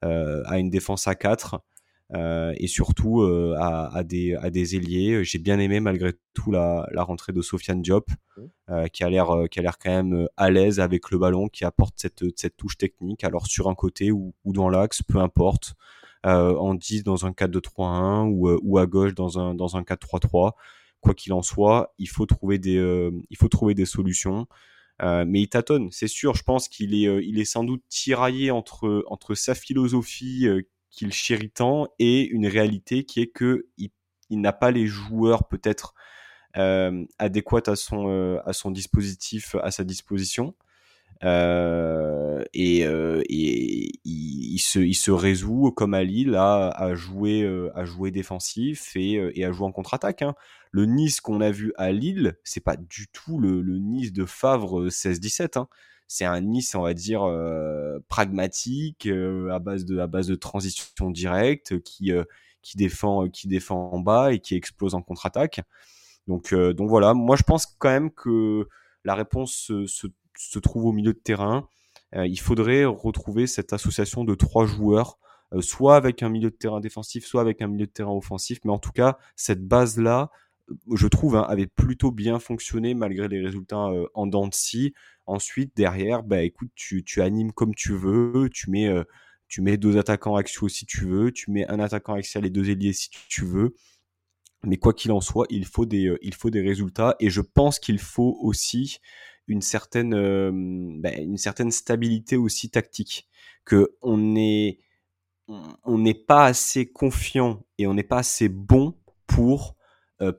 à une défense à 4 euh, et surtout euh, à, à, des, à des ailiers. J'ai bien aimé malgré tout la, la rentrée de Sofiane Diop, euh, qui a l'air qui a l'air quand même à l'aise avec le ballon, qui apporte cette, cette touche technique. Alors sur un côté ou, ou dans l'axe, peu importe. en 10 dans un 4-2-3-1 ou, ou à gauche dans un, dans un 4-3-3. Quoi qu'il en soit, il faut trouver des, il faut trouver des solutions. Euh, mais il tâtonne, c'est sûr. Je pense qu'il est, il est sans doute tiraillé entre, entre sa philosophie qu'il chérit tant et une réalité qui est que il, n'a pas les joueurs peut-être euh, adéquats à son euh, à son dispositif à sa disposition euh, et, il, se résout comme à Lille à, jouer défensif et, à jouer en contre-attaque hein. le Nice qu'on a vu à Lille c'est pas du tout le, Nice de Favre 16-17 hein c'est un Nice, on va dire, euh, pragmatique, euh, à, base de, à base de transition directe, qui, euh, qui, défend, qui défend en bas et qui explose en contre-attaque. Donc, donc voilà, moi je pense quand même que la réponse se, se, trouve au milieu de terrain. il faudrait retrouver cette association de trois joueurs, soit avec un milieu de terrain défensif, soit avec un milieu de terrain offensif. Mais en tout cas, cette base-là, je trouve, hein, avait plutôt bien fonctionné malgré les résultats en dents de scie. Ensuite, derrière, bah écoute, tu, tu animes comme tu veux, tu mets, euh, tu mets deux attaquants axiaux si tu veux, tu mets un attaquant axial et deux ailiers si tu veux. Mais quoi qu'il en soit, il faut des, euh, il faut des résultats et je pense qu'il faut aussi une certaine, euh, bah, une certaine stabilité aussi tactique. Que on est, on n'est pas assez confiant et on n'est pas assez bon pour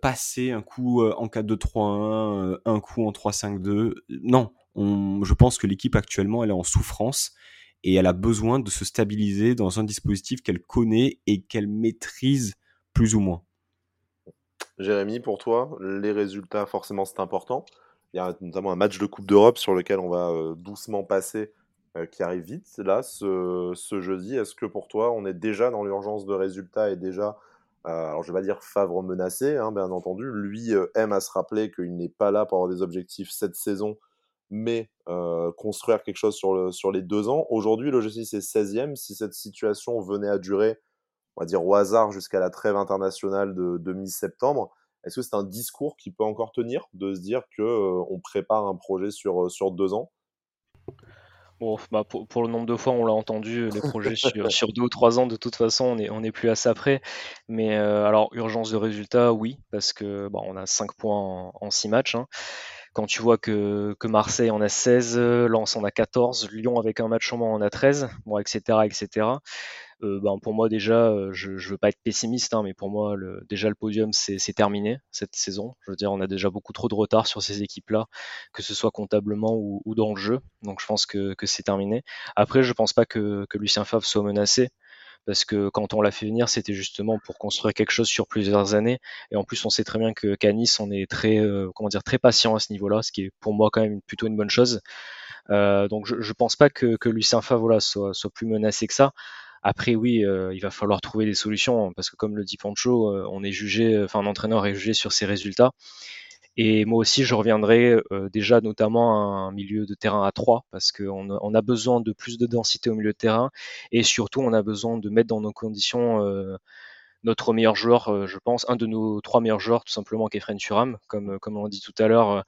passer un coup en 4-2-3-1, un coup en 3-5-2. Non, je pense que l'équipe actuellement, elle est en souffrance et elle a besoin de se stabiliser dans un dispositif qu'elle connaît et qu'elle maîtrise plus ou moins. Jérémy, pour toi, les résultats, forcément, c'est important. Il y a notamment un match de Coupe d'Europe sur lequel on va euh, doucement passer, euh, qui arrive vite, là, ce, jeudi. Est-ce que pour toi, on est déjà dans l'urgence de résultats et déjà, euh, alors je vais pas dire Favre menacé, hein, bien entendu, lui aime à se rappeler qu'il n'est pas là pour avoir des objectifs cette saison, mais construire quelque chose sur, les deux ans. Aujourd'hui, le l'OGC est 16e. Si cette situation venait à durer, on va dire au hasard, jusqu'à la trêve internationale de, mi-septembre, est-ce que c'est un discours qui peut encore tenir de se dire que on prépare un projet sur deux ans? Bon, bah pour, le nombre de fois on l'a entendu, les projets sur, sur, deux ou trois ans, de toute façon, on n'est on est plus à ça près. Mais alors, urgence de résultat, oui, parce que bon, on a 5 points en, en 6 matchs. Hein. Quand tu vois que, que, Marseille en a 16, Lens en a 14, Lyon avec un match en moins en a 13, bon, etc. etc. Ben pour moi déjà, euh, je, je veux pas être pessimiste, hein, mais pour moi le, déjà le podium c'est terminé cette saison. Je veux dire, on a déjà beaucoup trop de retard sur ces équipes-là, que ce soit comptablement ou, ou, dans le jeu. Donc je pense que, que c'est terminé. Après, je pense pas que, que Lucien Favre soit menacé parce que quand on l'a fait venir, c'était justement pour construire quelque chose sur plusieurs années. Et en plus, on sait très bien que Nice, on est très, euh, comment dire, très patient à ce niveau-là, ce qui est pour moi quand même plutôt une bonne chose. Euh, donc, je, je pense pas que, que Lucien Favre soit, plus menacé que ça. Après, oui, euh, il va falloir trouver des solutions parce que, comme le dit Pancho, on est jugé, enfin, un entraîneur est jugé sur ses résultats. Et moi aussi, je reviendrai euh, déjà notamment à un milieu de terrain à 3 parce qu'on on a besoin de plus de densité au milieu de terrain et surtout, on a besoin de mettre dans nos conditions notre meilleur joueur, je pense, un de nos trois meilleurs joueurs, tout simplement, Kefren Turam, comme, comme on l'a dit tout à l'heure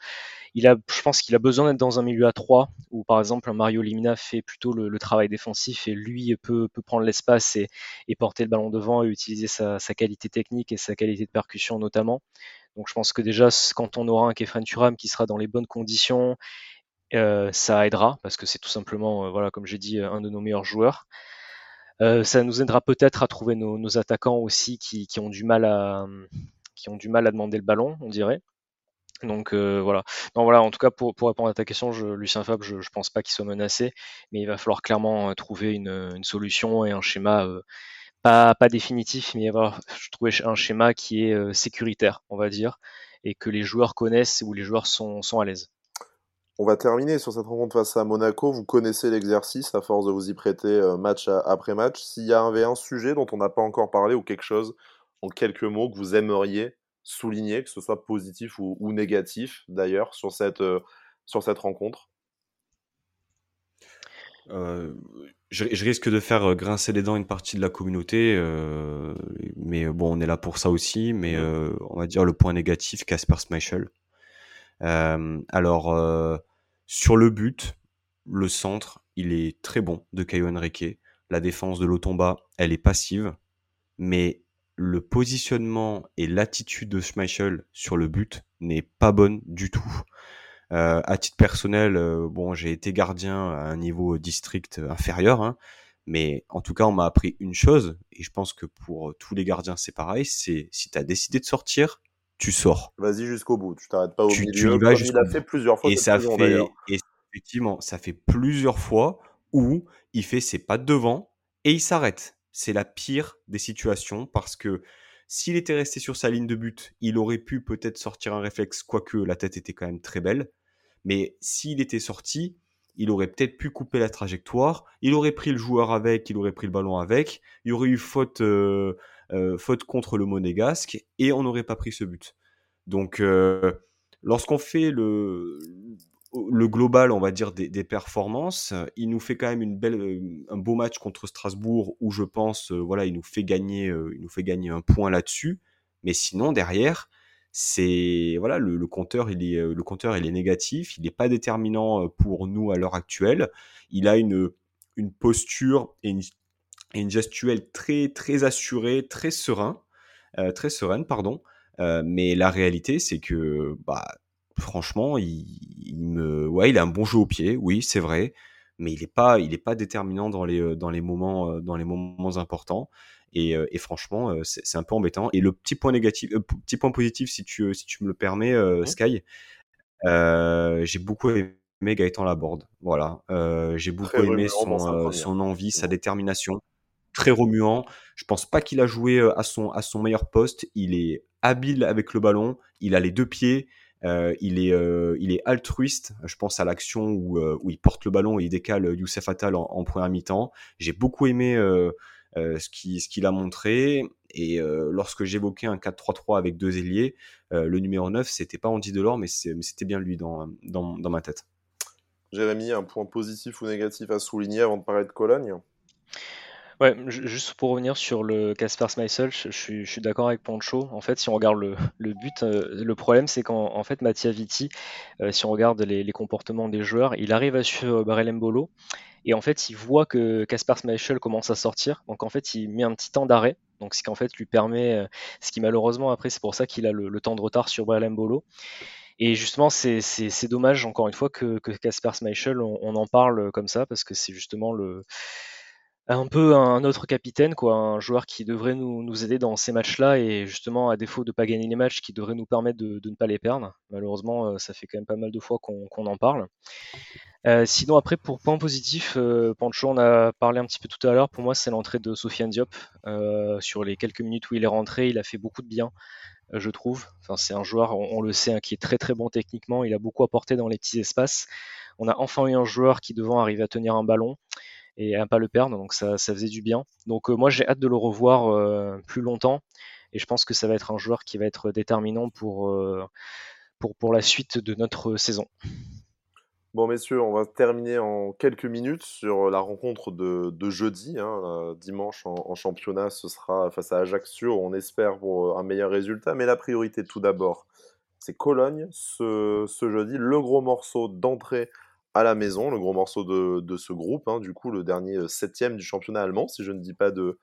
il a, je pense qu'il a besoin d'être dans un milieu à 3 où par exemple Mario Limina fait plutôt le, travail défensif et lui peut, peut prendre l'espace et, et, porter le ballon devant et utiliser sa, sa, qualité technique et sa qualité de percussion notamment. Donc je pense que déjà quand on aura un Kefren Turam qui sera dans les bonnes conditions, euh, ça aidera parce que c'est tout simplement, euh, voilà, comme j'ai dit, un de nos meilleurs joueurs. Euh, ça nous aidera peut-être à trouver nos, attaquants aussi qui, ont du mal à demander le ballon, on dirait. Donc euh, voilà. En tout cas, pour, répondre à ta question, Lucien Fabre, je, je pense pas qu'il soit menacé, mais il va falloir clairement euh, trouver une, solution et un schéma euh, pas, pas définitif, mais avoir trouver un schéma qui est sécuritaire, on va dire, et que les joueurs connaissent où les joueurs sont, sont à l'aise. On va terminer sur cette rencontre face à Monaco. Vous connaissez l'exercice à force de vous y prêter match après match. S'il y avait un sujet dont on n'a pas encore parlé ou quelque chose en quelques mots que vous aimeriez souligner, que ce soit positif ou, négatif d'ailleurs, sur, cette, euh, sur cette rencontre? Euh, je, risque de faire euh, grincer les dents une partie de la communauté, mais bon, on est là pour ça aussi. Mais on va dire le point négatif, Casper Schmeichel. alors, sur le but, le centre, il est très bon de Caio Henrique. La défense de l'Otomba, elle est passive, mais le positionnement et l'attitude de Schmeichel sur le but n'est pas bonne du tout. Euh, à titre personnel, euh, bon, j'ai été gardien à un niveau district inférieur, hein, mais en tout cas, on m'a appris une chose, et je pense que pour tous les gardiens, c'est pareil, c'est si tu as décidé de sortir, tu sors. Vas-y jusqu'au bout, tu t'arrêtes pas au milieu, tu y vas il a fait plusieurs fois. Et ça fait, et effectivement, ça fait plusieurs fois où il fait ses pas devant et il s'arrête c'est la pire des situations parce que s'il était resté sur sa ligne de but, il aurait pu peut-être sortir un réflexe, quoique la tête était quand même très belle. Mais s'il était sorti, il aurait peut-être pu couper la trajectoire, il aurait pris le joueur avec, il aurait pris le ballon avec, il y aurait eu faute, euh, euh, faute contre le monégasque et on n'aurait pas pris ce but. Donc, euh, lorsqu'on fait le, le global, on va dire, des, performances, il nous fait quand même une belle, un beau match contre Strasbourg où je pense, voilà, il nous fait gagner, il nous fait gagner un point là-dessus. Mais sinon, derrière, c'est voilà, le, compteur, il est, le compteur, il est négatif, il n'est pas déterminant pour nous à l'heure actuelle. Il a une, une posture et une, gestuelle très, très assurée, très serein, très sereine, pardon. mais la réalité, c'est que bah, franchement, il, me, ouais, il a un bon jeu au pied, oui, c'est vrai, mais il n'est pas, il est pas déterminant dans les, euh, dans les moments, euh, dans les moments importants. Et, euh, et franchement, c'est un peu embêtant. Et le petit point négatif, petit point positif, si tu, si tu me le permets, Sky, j'ai beaucoup aimé Gaëtan Laborde. Voilà, j'ai beaucoup aimé son, son envie, sa détermination. Très remuant. Je pense pas qu'il a joué à son, à son meilleur poste. Il est habile avec le ballon. Il a les deux pieds. Euh, il, est, euh, il est altruiste. Je pense à l'action où, euh, où, il porte le ballon et il décale Youssef Attal en, en première mi-temps. J'ai beaucoup aimé ce qu'il ce qu'il a montré. Et lorsque j'évoquais un 4-3-3 avec deux ailiers, le numéro 9, c'était pas Andy Delors, mais c'était bien lui dans, dans, dans ma tête. Jérémy, un point positif ou négatif à souligner avant de parler de Cologne? Ouais, juste pour revenir sur le Casper Schmeichel, je, je suis, d'accord avec Pancho. En fait, si on regarde le, le but, euh, le problème, c'est qu'en en fait, Mattia Vitti, euh, si on regarde les, comportements des joueurs, il arrive à suivre et en fait, il voit que Casper Schmeichel commence à sortir. Donc, en fait, il met un petit temps d'arrêt. Donc, ce qui en fait lui permet, euh, ce qui malheureusement après, c'est pour ça qu'il a le, temps de retard sur Barrel Mbolo. Et justement, c'est dommage, encore une fois, que Casper Schmeichel, on, on, en parle comme ça, parce que c'est justement le, un peu un autre capitaine, quoi, un joueur qui devrait nous, nous aider dans ces matchs-là et justement, à défaut de pas gagner les matchs, qui devrait nous permettre de, de ne pas les perdre. Malheureusement, euh, ça fait quand même pas mal de fois qu'on en parle. Euh, sinon, après, pour point positif, euh, Pancho, on a parlé un petit peu tout à l'heure. Pour moi, c'est l'entrée de Sofiane Diop. Euh, sur les quelques minutes où il est rentré, il a fait beaucoup de bien, je trouve. Enfin, c'est un joueur, on, le sait, hein, qui est très très bon techniquement. Il a beaucoup apporté dans les petits espaces. On a enfin eu un joueur qui devant arriver à tenir un ballon et à pas le perdre. Donc ça, faisait du bien. Donc euh, moi j'ai hâte de le revoir euh, plus longtemps et je pense que ça va être un joueur qui va être déterminant pour, euh, pour, pour la suite de notre saison. Bon, messieurs, on va terminer en quelques minutes sur la rencontre de, de jeudi. Hein, dimanche en, en, championnat, ce sera face à Ajaccio. On espère pour un meilleur résultat. Mais la priorité, tout d'abord, c'est Cologne ce, ce, jeudi. Le gros morceau d'entrée à la maison, le gros morceau de, ce groupe, hein, du coup le dernier euh, septième du championnat allemand, si je ne dis pas de,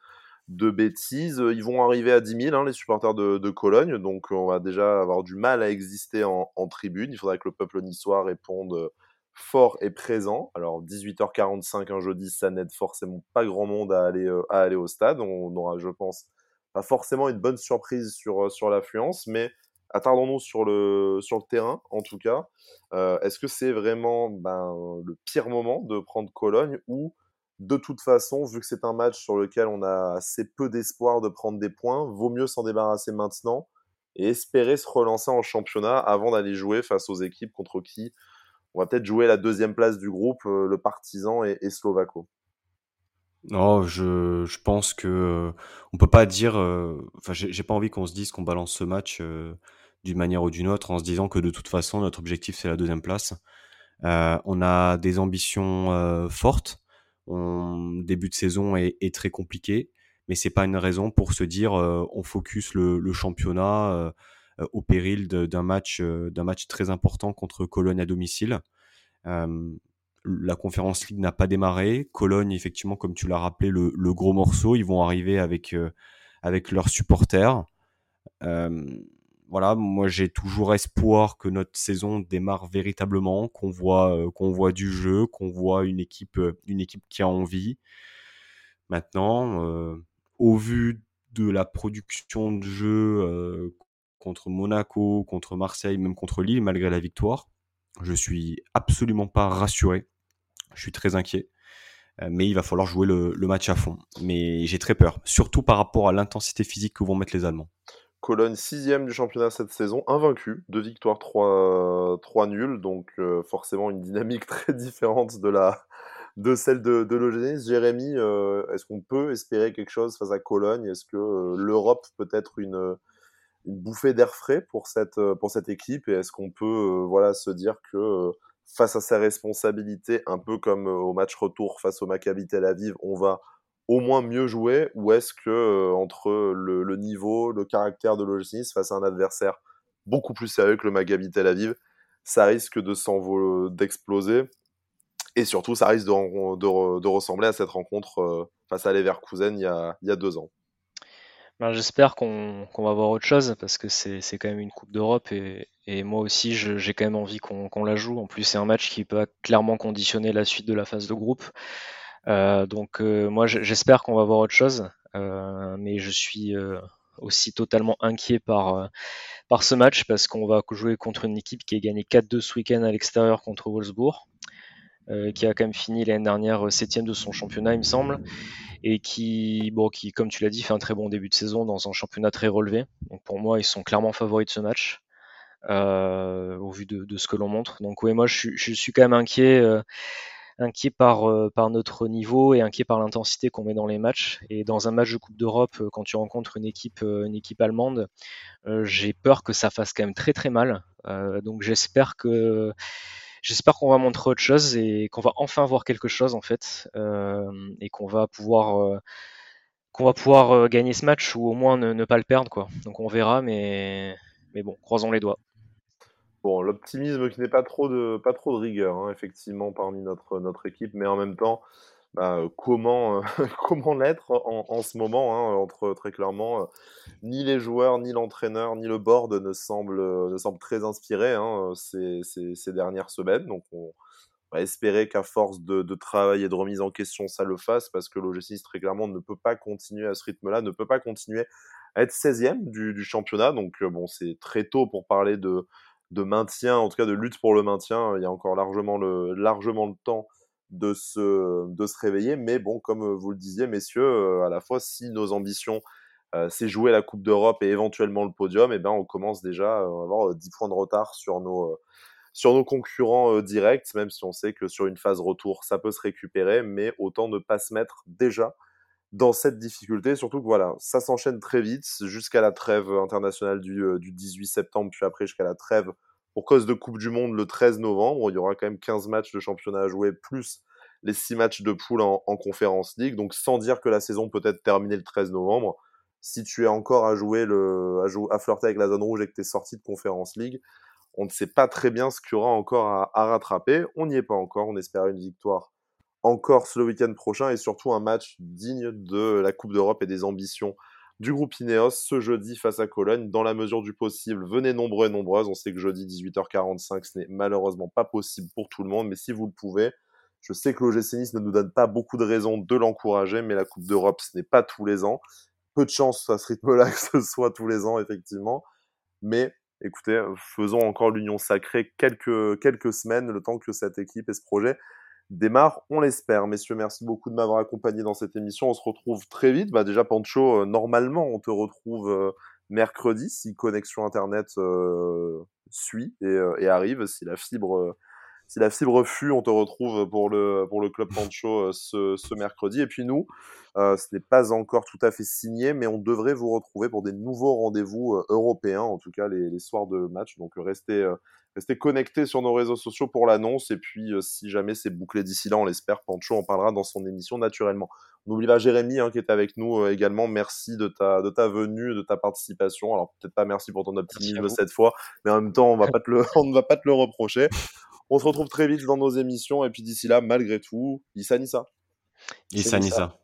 bêtises. Ils vont arriver à 10 000, hein, les supporters de, Cologne, donc on va déjà avoir du mal à exister en, tribune. Il faudrait que le peuple niçois réponde euh, fort et présent. Alors 18h45 un jeudi, ça n'aide forcément pas grand monde à aller, euh, au stade. On aura, je pense, pas forcément une bonne surprise sur, sur l'affluence, mais attardons-nous sur le, sur le terrain, en tout cas. Euh, Est-ce que c'est vraiment ben, le pire moment de prendre Cologne ou de toute façon, vu que c'est un match sur lequel on a assez peu d'espoir de prendre des points, vaut mieux s'en débarrasser maintenant et espérer se relancer en championnat avant d'aller jouer face aux équipes contre qui on va peut-être jouer la deuxième place du groupe, euh, le Partizan et, et Slovaco. Non, je, je pense que euh, on peut pas dire. Enfin, j'ai pas envie qu'on se dise qu'on balance ce match d'une manière ou d'une autre en se disant que de toute façon notre objectif c'est la deuxième place. Euh, on a des ambitions euh, fortes. Début de saison est, très compliqué, mais c'est pas une raison pour se dire euh, on focus le, championnat au péril d'un match d'un match très important contre Cologne à domicile. la conférence League n'a pas démarré. Cologne, effectivement, comme tu l'as rappelé, le, le, gros morceau, ils vont arriver avec avec leurs supporters. Voilà, moi j'ai toujours espoir que notre saison démarre véritablement, qu'on voit, euh, du jeu, qu'on voit une équipe, euh, qui a envie. Maintenant, euh, au vu de la production de jeu contre Monaco, contre Marseille, même contre Lille, malgré la victoire, je suis absolument pas rassuré. Je suis très inquiet. Mais il va falloir jouer le match à fond. Mais j'ai très peur, surtout par rapport à l'intensité physique que vont mettre les Allemands. Cologne sixième du championnat cette saison, invaincu, deux victoires, trois, trois nuls, donc euh, forcément une dynamique très différente de, la, de celle de, de l'OGC. Jérémy, euh, est-ce qu'on peut espérer quelque chose face à Cologne? Est-ce que euh, l'Europe peut être une, une bouffée d'air frais pour cette, pour cette équipe? Et est-ce qu'on peut voilà, se dire que face à ses responsabilités, un peu comme au match retour face au Maccabi Tel Aviv, on va au moins mieux jouer ou est-ce que euh, entre le, niveau, le caractère de l'OGC face à un adversaire beaucoup plus sérieux que le Maccabi Tel Aviv, ça risque de s'envoler, d'exploser et surtout ça risque de, ressembler à cette rencontre euh, face à Leverkusen il y a, deux ans. Ben, J'espère qu'on qu va voir autre chose parce que c'est quand même une Coupe d'Europe et, moi aussi j'ai quand même envie qu'on qu la joue. En plus c'est un match qui peut clairement conditionner la suite de la phase de groupe. Euh, donc euh, moi j'espère qu'on va voir autre chose, euh, mais je suis aussi totalement inquiet par, par ce match parce qu'on va jouer contre une équipe qui a gagné 4-2 ce week-end à l'extérieur contre Wolfsburg. qui a quand même fini l'année dernière septième de son championnat, il me semble, et qui, bon, qui, comme tu l'as dit, fait un très bon début de saison dans un championnat très relevé. Donc pour moi, ils sont clairement favoris de ce match. Euh, au vu de, ce que l'on montre. Donc oui, moi je, suis quand même inquiet, euh, inquiet par, euh, par notre niveau et inquiet par l'intensité qu'on met dans les matchs. Et dans un match de Coupe d'Europe, quand tu rencontres une équipe, équipe allemande, j'ai peur que ça fasse quand même très très mal. donc j'espère que j'espère qu'on va montrer autre chose et qu'on va enfin voir quelque chose en fait et qu'on va pouvoir qu'on va pouvoir gagner ce match ou au moins ne, ne, pas le perdre quoi. Donc on verra mais mais bon, croisons les doigts. Bon, l'optimisme qui n'est pas trop de, pas trop de rigueur, hein, effectivement, parmi notre, notre équipe, mais en même temps, bah, euh, comment, euh, comment l'être en, ce moment, hein, entre très clairement, euh, ni les joueurs, ni l'entraîneur, ni le board ne semblent, ne semblent très inspirés hein, ces, ces, dernières semaines. Donc, on va espérer qu'à force de, de, travail et de remise en question, ça le fasse, parce que l'OGC, très clairement, ne peut pas continuer à ce rythme-là, ne peut pas continuer à être 16e du, du championnat. Donc, bon, c'est très tôt pour parler de de maintien, en tout cas de lutte pour le maintien. Il y a encore largement le, largement le temps de se, de se réveiller. Mais bon, comme vous le disiez, messieurs, euh, à la fois, si nos ambitions, euh, c'est jouer la Coupe d'Europe et éventuellement le podium, eh ben, on commence déjà à avoir 10 points de retard sur nos, sur nos concurrents directs, même si on sait que sur une phase retour, ça peut se récupérer, mais autant ne pas se mettre déjà dans cette difficulté. Surtout que voilà, ça s'enchaîne très vite jusqu'à la trêve internationale du, euh, du 18 septembre, puis après jusqu'à la trêve pour cause de Coupe du Monde le 13 novembre. Il y aura quand même 15 matchs de championnat à jouer, plus les 6 matchs de poule en, en Conférence League. Donc sans dire que la saison peut être terminée le 13 novembre, si tu es encore à jouer le, à, flirter avec la zone rouge et que tu es sorti de Conférence League, on ne sait pas très bien ce qu'il y aura encore à, à rattraper. On n'y est pas encore. On espère une victoire encore le week-end prochain et surtout un match digne de la Coupe d'Europe et des ambitions du groupe Ineos ce jeudi face à Cologne. Dans la mesure du possible, venez nombreux et nombreuses. On sait que jeudi 18h45, ce n'est malheureusement pas possible pour tout le monde, mais si vous le pouvez, je sais que l'OGC Nice ne nous donne pas beaucoup de raisons de l'encourager, mais la Coupe d'Europe, ce n'est pas tous les ans. Peu de chance à ce rythme-là que ce soit tous les ans, effectivement. Mais écoutez, faisons encore l'union sacrée quelques, quelques semaines, le temps que cette équipe et ce projet démarre, on l'espère. Messieurs, merci beaucoup de m'avoir accompagné dans cette émission. On se retrouve très vite. Bah, déjà, Pancho, euh, normalement, on te retrouve euh, mercredi si connexion Internet euh, suit et, arrive, si la fibre... si la fibre fut, on te retrouve pour le, pour le Club Pancho ce, ce mercredi. Et puis nous, ce n'est pas encore tout à fait signé, mais on devrait vous retrouver pour des nouveaux rendez-vous européens, en tout cas les, les, soirs de match. Donc restez, Restez connectés sur nos réseaux sociaux pour l'annonce. Et puis, euh, si jamais c'est bouclé d'ici là, on l'espère, Pancho en parlera dans son émission naturellement. On n'oublie pas Jérémy hein, qui est avec nous euh, également. Merci de ta, de ta venue, de ta participation. Alors, peut-être pas merci pour ton optimisme cette fois, mais en même temps, on, va pas te le, on ne va pas te le reprocher. On se retrouve très vite dans nos émissions. Et puis, d'ici là, malgré tout, Issa Nissa. Issa Nissa.